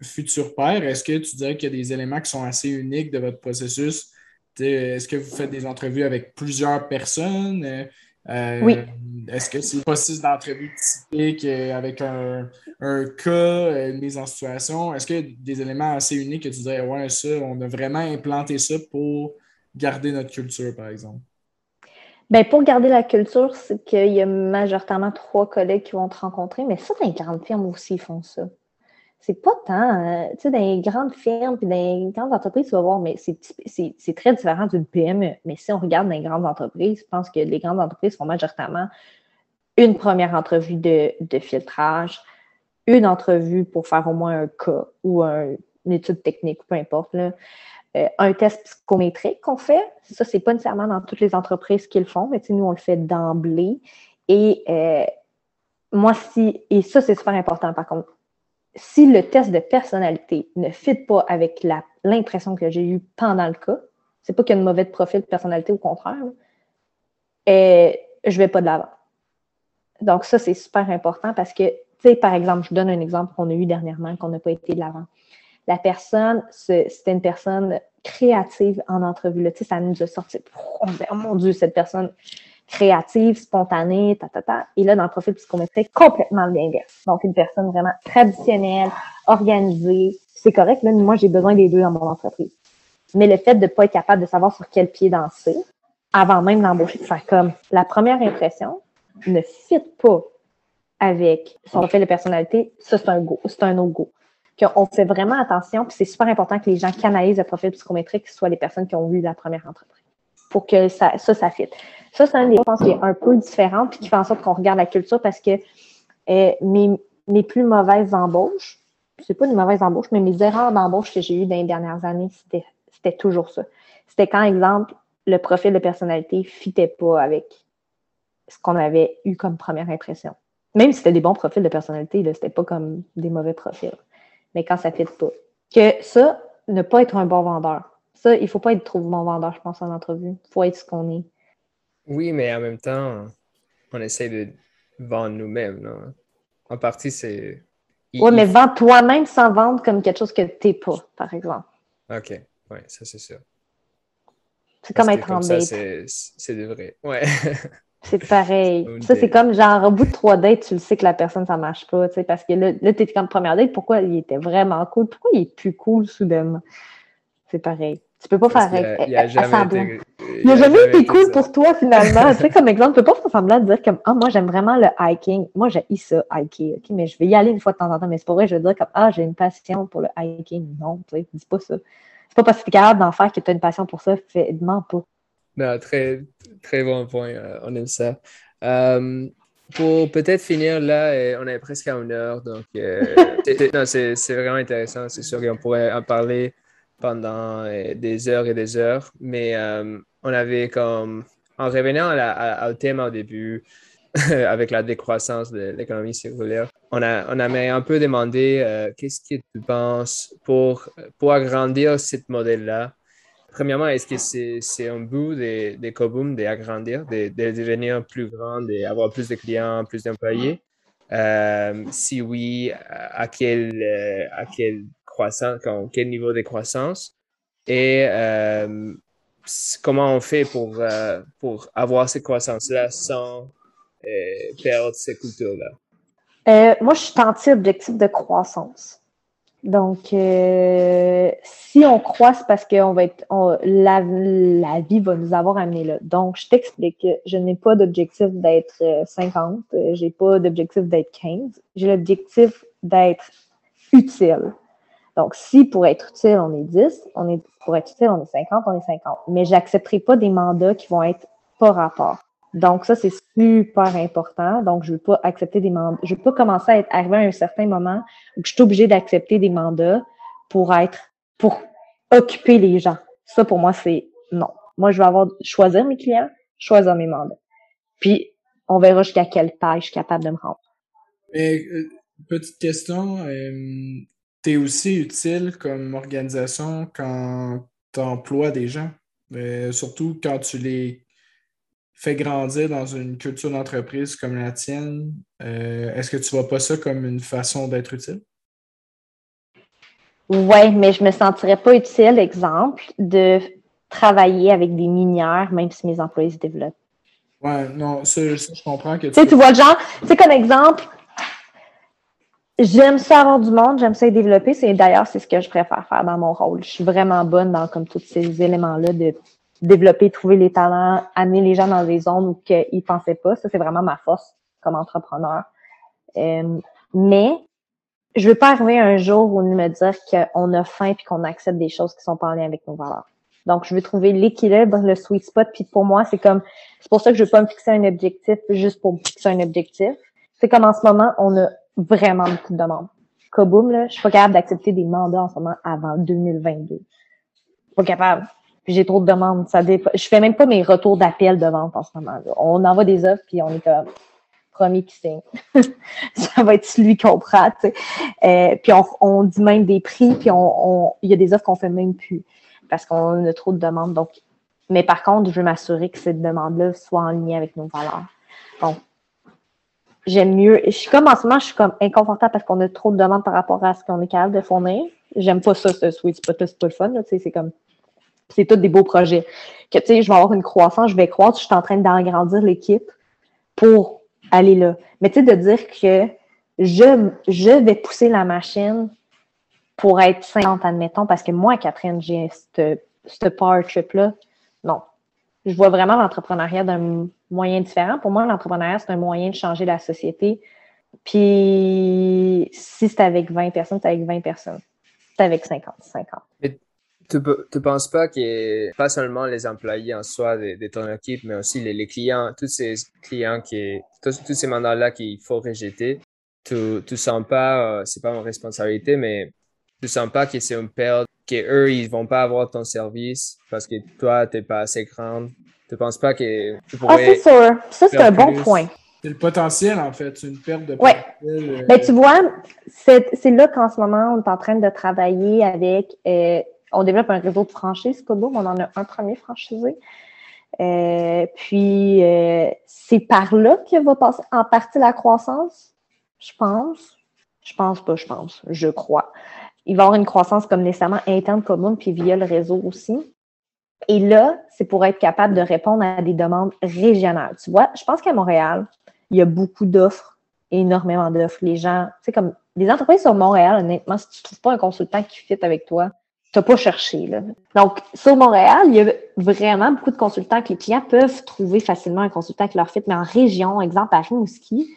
futurs pairs, est-ce que tu dirais qu'il y a des éléments qui sont assez uniques de votre processus? Est-ce que vous faites des entrevues avec plusieurs personnes? Euh, oui. Est-ce que c'est processus d'entrevue typique euh, avec un, un cas, euh, une mise en situation? Est-ce qu'il y a des éléments assez uniques que tu dirais, ouais, ça, on a vraiment implanté ça pour garder notre culture, par exemple? Bien, pour garder la culture, c'est qu'il y a majoritairement trois collègues qui vont te rencontrer, mais les grandes firmes aussi, font ça c'est pas tant, euh, tu sais, dans les grandes firmes puis dans les grandes entreprises, tu vas voir, mais c'est très différent d'une PME. Mais si on regarde dans les grandes entreprises, je pense que les grandes entreprises font majoritairement une première entrevue de, filtrage, une entrevue pour faire au moins un cas ou une étude technique, peu importe, là. Euh, un test psychométrique qu'on fait. Ça, c'est pas nécessairement dans toutes les entreprises qu'ils le font, mais nous, on le fait d'emblée. Et euh, moi, si, et ça, c'est super important par contre, si le test de personnalité ne fit pas avec l'impression que j'ai eue pendant le cas, c'est pas qu'il y a une mauvaise profil de personnalité, au contraire, et je vais pas de l'avant. Donc, ça, c'est super important parce que, tu sais, par exemple, je donne un exemple qu'on a eu dernièrement, qu'on n'a pas été de l'avant. La personne, c'était une personne créative en entrevue. Ça nous a sorti. Oh mon Dieu, cette personne, créative, spontanée, ta, ta, ta. Et là, dans le profil psychométrique, complètement l'inverse. Donc, une personne vraiment traditionnelle, organisée. C'est correct, là, moi, j'ai besoin des deux dans mon entreprise. Mais le fait de ne pas être capable de savoir sur quel pied danser, avant même d'embaucher, de comme la première impression ne fit pas avec son profil de personnalité, ça, c'est un go, c'est un no-go. On fait vraiment attention, puis c'est super important que les gens canalisent le profil psychométrique, que soit les personnes qui ont vu la première entreprise, pour que ça, ça, ça fit. Ça, c'est un des points qui est un peu différent puis qui fait en sorte qu'on regarde la culture parce que euh, mes, mes plus mauvaises embauches, c'est pas une mauvaise embauche, mais mes erreurs d'embauche que j'ai eues dans les dernières années, c'était toujours ça. C'était quand, exemple, le profil de personnalité ne fitait pas avec ce qu'on avait eu comme première impression. Même si c'était des bons profils de personnalité, c'était pas comme des mauvais profils. Mais quand ça fit pas. Que ça, ne pas être un bon vendeur. Ça, il ne faut pas être trop bon vendeur, je pense, en entrevue. Il faut être ce qu'on est. Oui, mais en même temps, on essaie de vendre nous-mêmes. En partie, c'est. Oui, mais vends toi-même sans vendre comme quelque chose que tu n'es pas, par exemple. OK. Oui, ça, c'est sûr. C'est comme être en date. C'est de vrai. Ouais. C'est pareil. ça, c'est comme genre, au bout de trois dates, tu le sais que la personne, ça marche pas, tu sais, parce que là, là tu comme première date, pourquoi il était vraiment cool? Pourquoi il est plus cool soudainement? C'est pareil. Tu peux pas faire. Il, il, a jamais été, il, n'a jamais été cool pour toi, finalement. tu sais, comme exemple, tu peux pas faire semblant de dire comme, ah, moi, j'aime vraiment le hiking. Moi, j'ai ça, hiking, OK, mais je vais y aller une fois de temps en temps. Mais c'est pas vrai, je veux dire comme, ah, j'ai une passion pour le hiking. Non, tu sais, dis pas ça. C'est pas parce que tu es capable d'en faire que tu as une passion pour ça. Fais, demande pas. Non, très, très bon point. Euh, on aime ça. Euh, pour peut-être finir là, euh, on est presque à une heure, donc c'est vraiment intéressant. C'est sûr qu'on pourrait en parler pendant des heures et des heures, mais on avait comme, en revenant au thème au début, avec la décroissance de l'économie circulaire, on a, on a un peu demandé qu'est-ce que tu penses pour, pour agrandir ce modèle-là? Premièrement, est-ce que c'est un bout des, des Koboom d'agrandir, de, de, devenir plus grand, d'avoir plus de clients, plus d'employés? Euh, si oui, à quel, euh, à quel croissance, quel niveau de croissance? Et euh, comment on fait pour, pour avoir cette croissance-là sans perdre cette culture-là? moi, je suis anti-objectif de croissance. Donc, euh, si on croit, c'est parce que va être, la, la, vie va nous avoir amené là. Donc, je t'explique. Je n'ai pas d'objectif d'être 50. Euh, euh, j'ai pas d'objectif d'être 15. J'ai l'objectif d'être utile. Donc, si pour être utile, on est 10, on est, pour être utile, on est 50, on est 50. Mais j'accepterai pas des mandats qui vont être pas rapport. Donc, ça, c'est super important. Donc, je veux pas accepter des mandats. Je veux pas commencer à être arrivé à un certain moment où je suis obligée d'accepter des mandats pour être, pour occuper les gens. Ça, pour moi, c'est non. Moi, je vais avoir, choisir mes clients, choisir mes mandats. Puis, on verra jusqu'à quelle taille je suis capable de me rendre. Euh, petite question, euh, tu es aussi utile comme organisation quand tu emploies des gens, euh, surtout quand tu les fait grandir dans une culture d'entreprise comme la tienne, euh, est-ce que tu vois pas ça comme une façon d'être utile? Oui, mais je me sentirais pas utile, exemple, de travailler avec des minières, même si mes employés se développent. Oui, non, ça, je comprends que tu. sais, tu vois le genre, tu sais, comme exemple, j'aime ça avoir du monde, j'aime ça y développer. C'est d'ailleurs, c'est ce que je préfère faire dans mon rôle. Je suis vraiment bonne dans comme tous ces éléments-là de développer, trouver les talents, amener les gens dans des zones où ils pensaient pas. Ça, c'est vraiment ma force comme entrepreneur. Euh, mais je veux pas arriver un jour où me dire qu'on a faim puis qu'on accepte des choses qui sont pas en lien avec nos valeurs. Donc, je veux trouver l'équilibre, le sweet spot. Puis pour moi, c'est comme, c'est pour ça que je veux pas me fixer un objectif juste pour me fixer un objectif. C'est comme en ce moment, on a vraiment beaucoup de demandes. Kaboom, là, je suis pas capable d'accepter des mandats en ce moment avant 2022. Pas capable j'ai trop de demandes. Ça Je fais même pas mes retours d'appel de vente en ce moment. -là. On envoie des offres, puis on est comme premier qui signe. ça va être celui qu'on prend, tu sais. Euh, puis on, on, dit même des prix, puis on, il y a des offres qu'on fait même plus parce qu'on a trop de demandes. Donc, mais par contre, je veux m'assurer que cette demande-là soit en lien avec nos valeurs. Donc, j'aime mieux. Je suis comme en ce moment, je suis comme inconfortable parce qu'on a trop de demandes par rapport à ce qu'on est capable de fournir. J'aime pas ça, ce sweet spot c'est pas le fun. C'est comme c'est tous des beaux projets. Que, tu sais, je vais avoir une croissance, je vais croître, je suis en train d'agrandir l'équipe pour aller là. Mais tu sais, de dire que je, je vais pousser la machine pour être 50, admettons, parce que moi, Catherine, j'ai ce power trip-là. Non. Je vois vraiment l'entrepreneuriat d'un moyen différent. Pour moi, l'entrepreneuriat, c'est un moyen de changer la société. Puis, si c'est avec 20 personnes, c'est avec 20 personnes. C'est avec 50, 50. Tu ne penses pas que pas seulement les employés en soi de, ton équipe, mais aussi les, clients, tous ces clients qui, tous, ces mandats-là qu'il faut rejeter, tu ne sens pas, c'est pas ma responsabilité, mais tu sens pas que c'est une perte, qu'eux, ils vont pas avoir ton service parce que toi, tu n'es pas assez grande. Tu ne penses pas que tu pourrais. Ah, c'est sûr. Ça, c'est un bon point. C'est le potentiel, en fait. C'est une perte de potentiel. Ouais. Ben, tu vois, c'est là qu'en ce moment, on est en train de travailler avec. Euh, on développe un réseau de franchises, Kobo. On en a un premier franchisé. Euh, puis, euh, c'est par là que va passer en partie la croissance, je pense. Je pense pas, je pense. Je crois. Il va avoir une croissance comme nécessairement interne commune, puis via le réseau aussi. Et là, c'est pour être capable de répondre à des demandes régionales. Tu vois, je pense qu'à Montréal, il y a beaucoup d'offres, énormément d'offres. Les gens, tu sais, comme les entreprises sur Montréal, honnêtement, si tu ne trouves pas un consultant qui fit avec toi, tu n'as pas cherché. Là. Donc, sur Montréal, il y a vraiment beaucoup de consultants que les clients peuvent trouver facilement un consultant qui leur fit, mais en région, exemple à Rimouski,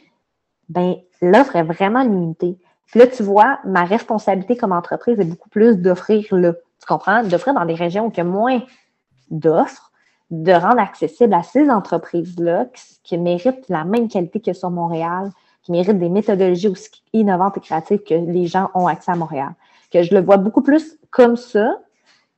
ben, l'offre est vraiment limitée. Puis là, tu vois, ma responsabilité comme entreprise est beaucoup plus d'offrir là. Tu comprends? D'offrir dans des régions où il y a moins d'offres, de rendre accessible à ces entreprises-là qui, méritent la même qualité que sur Montréal, qui méritent des méthodologies aussi innovantes et créatives que les gens ont accès à Montréal. Que je le vois beaucoup plus comme ça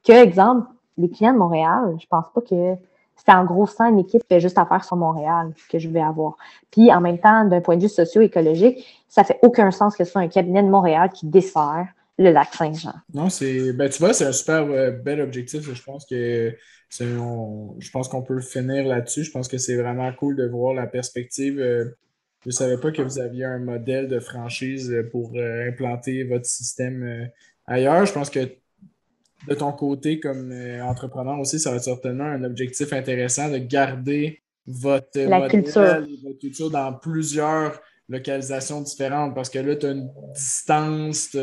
que, exemple, les clients de Montréal. Je pense pas que c'est en gros ça une équipe fait juste affaire sur Montréal que je vais avoir. Puis en même temps, d'un point de vue socio-écologique, ça fait aucun sens que ce soit un cabinet de Montréal qui dessert le lac Saint-Jean. Non, c'est. Ben, tu vois, c'est un super euh, bel objectif. Je pense que je pense qu'on peut finir là-dessus. Je pense que c'est vraiment cool de voir la perspective. Euh, je ne savais pas que vous aviez un modèle de franchise pour euh, implanter votre système ailleurs. Je pense que de ton côté, comme entrepreneur aussi, ça va être certainement un objectif intéressant de garder votre modèle culture. votre culture dans plusieurs localisations différentes parce que là, tu as une distance,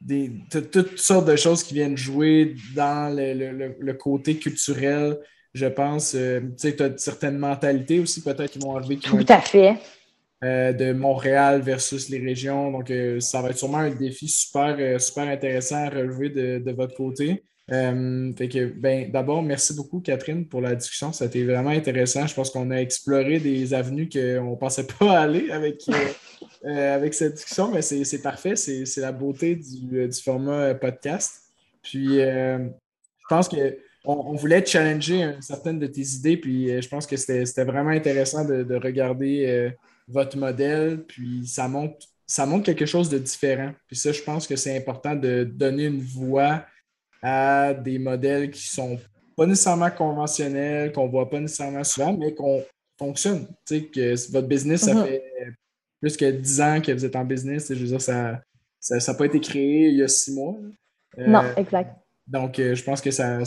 des, toutes sortes de choses qui viennent jouer dans le, côté culturel, je pense. Euh, tu sais, tu as certaines mentalités aussi, peut-être, qui vont arriver. Tout à fait. Euh, de Montréal versus les régions. Donc, euh, ça va être sûrement un défi super, super intéressant à relever de, de votre côté. ben, d'abord, merci beaucoup, Catherine, pour la discussion. Ça a été vraiment intéressant. Je pense qu'on a exploré des avenues qu'on ne pensait pas aller avec, euh, avec cette discussion, mais c'est parfait. C'est la beauté du, euh, format euh, podcast. Puis, je pense qu'on on voulait challenger certaines de tes idées, puis je pense que c'était vraiment intéressant de, regarder votre modèle, puis ça montre, ça montre quelque chose de différent. Puis ça, je pense que c'est important de donner une voix à des modèles qui sont pas nécessairement conventionnels, qu'on voit pas nécessairement souvent, mais qu'on fonctionne. Tu sais, que votre business, ça mm-hmm. fait plus que 10 ans que vous êtes en business. Je veux dire, ça n'a ça, pas été créé il y a six mois. Euh, non, exact. Donc, euh, je pense que ça,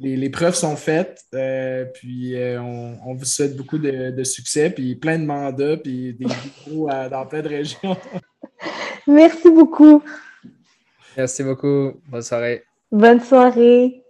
les, preuves sont faites. Euh, puis, on, vous souhaite beaucoup de, succès, puis plein de mandats, puis des vidéos dans plein de régions. Merci beaucoup. Merci beaucoup. Bonne soirée. Bonne soirée.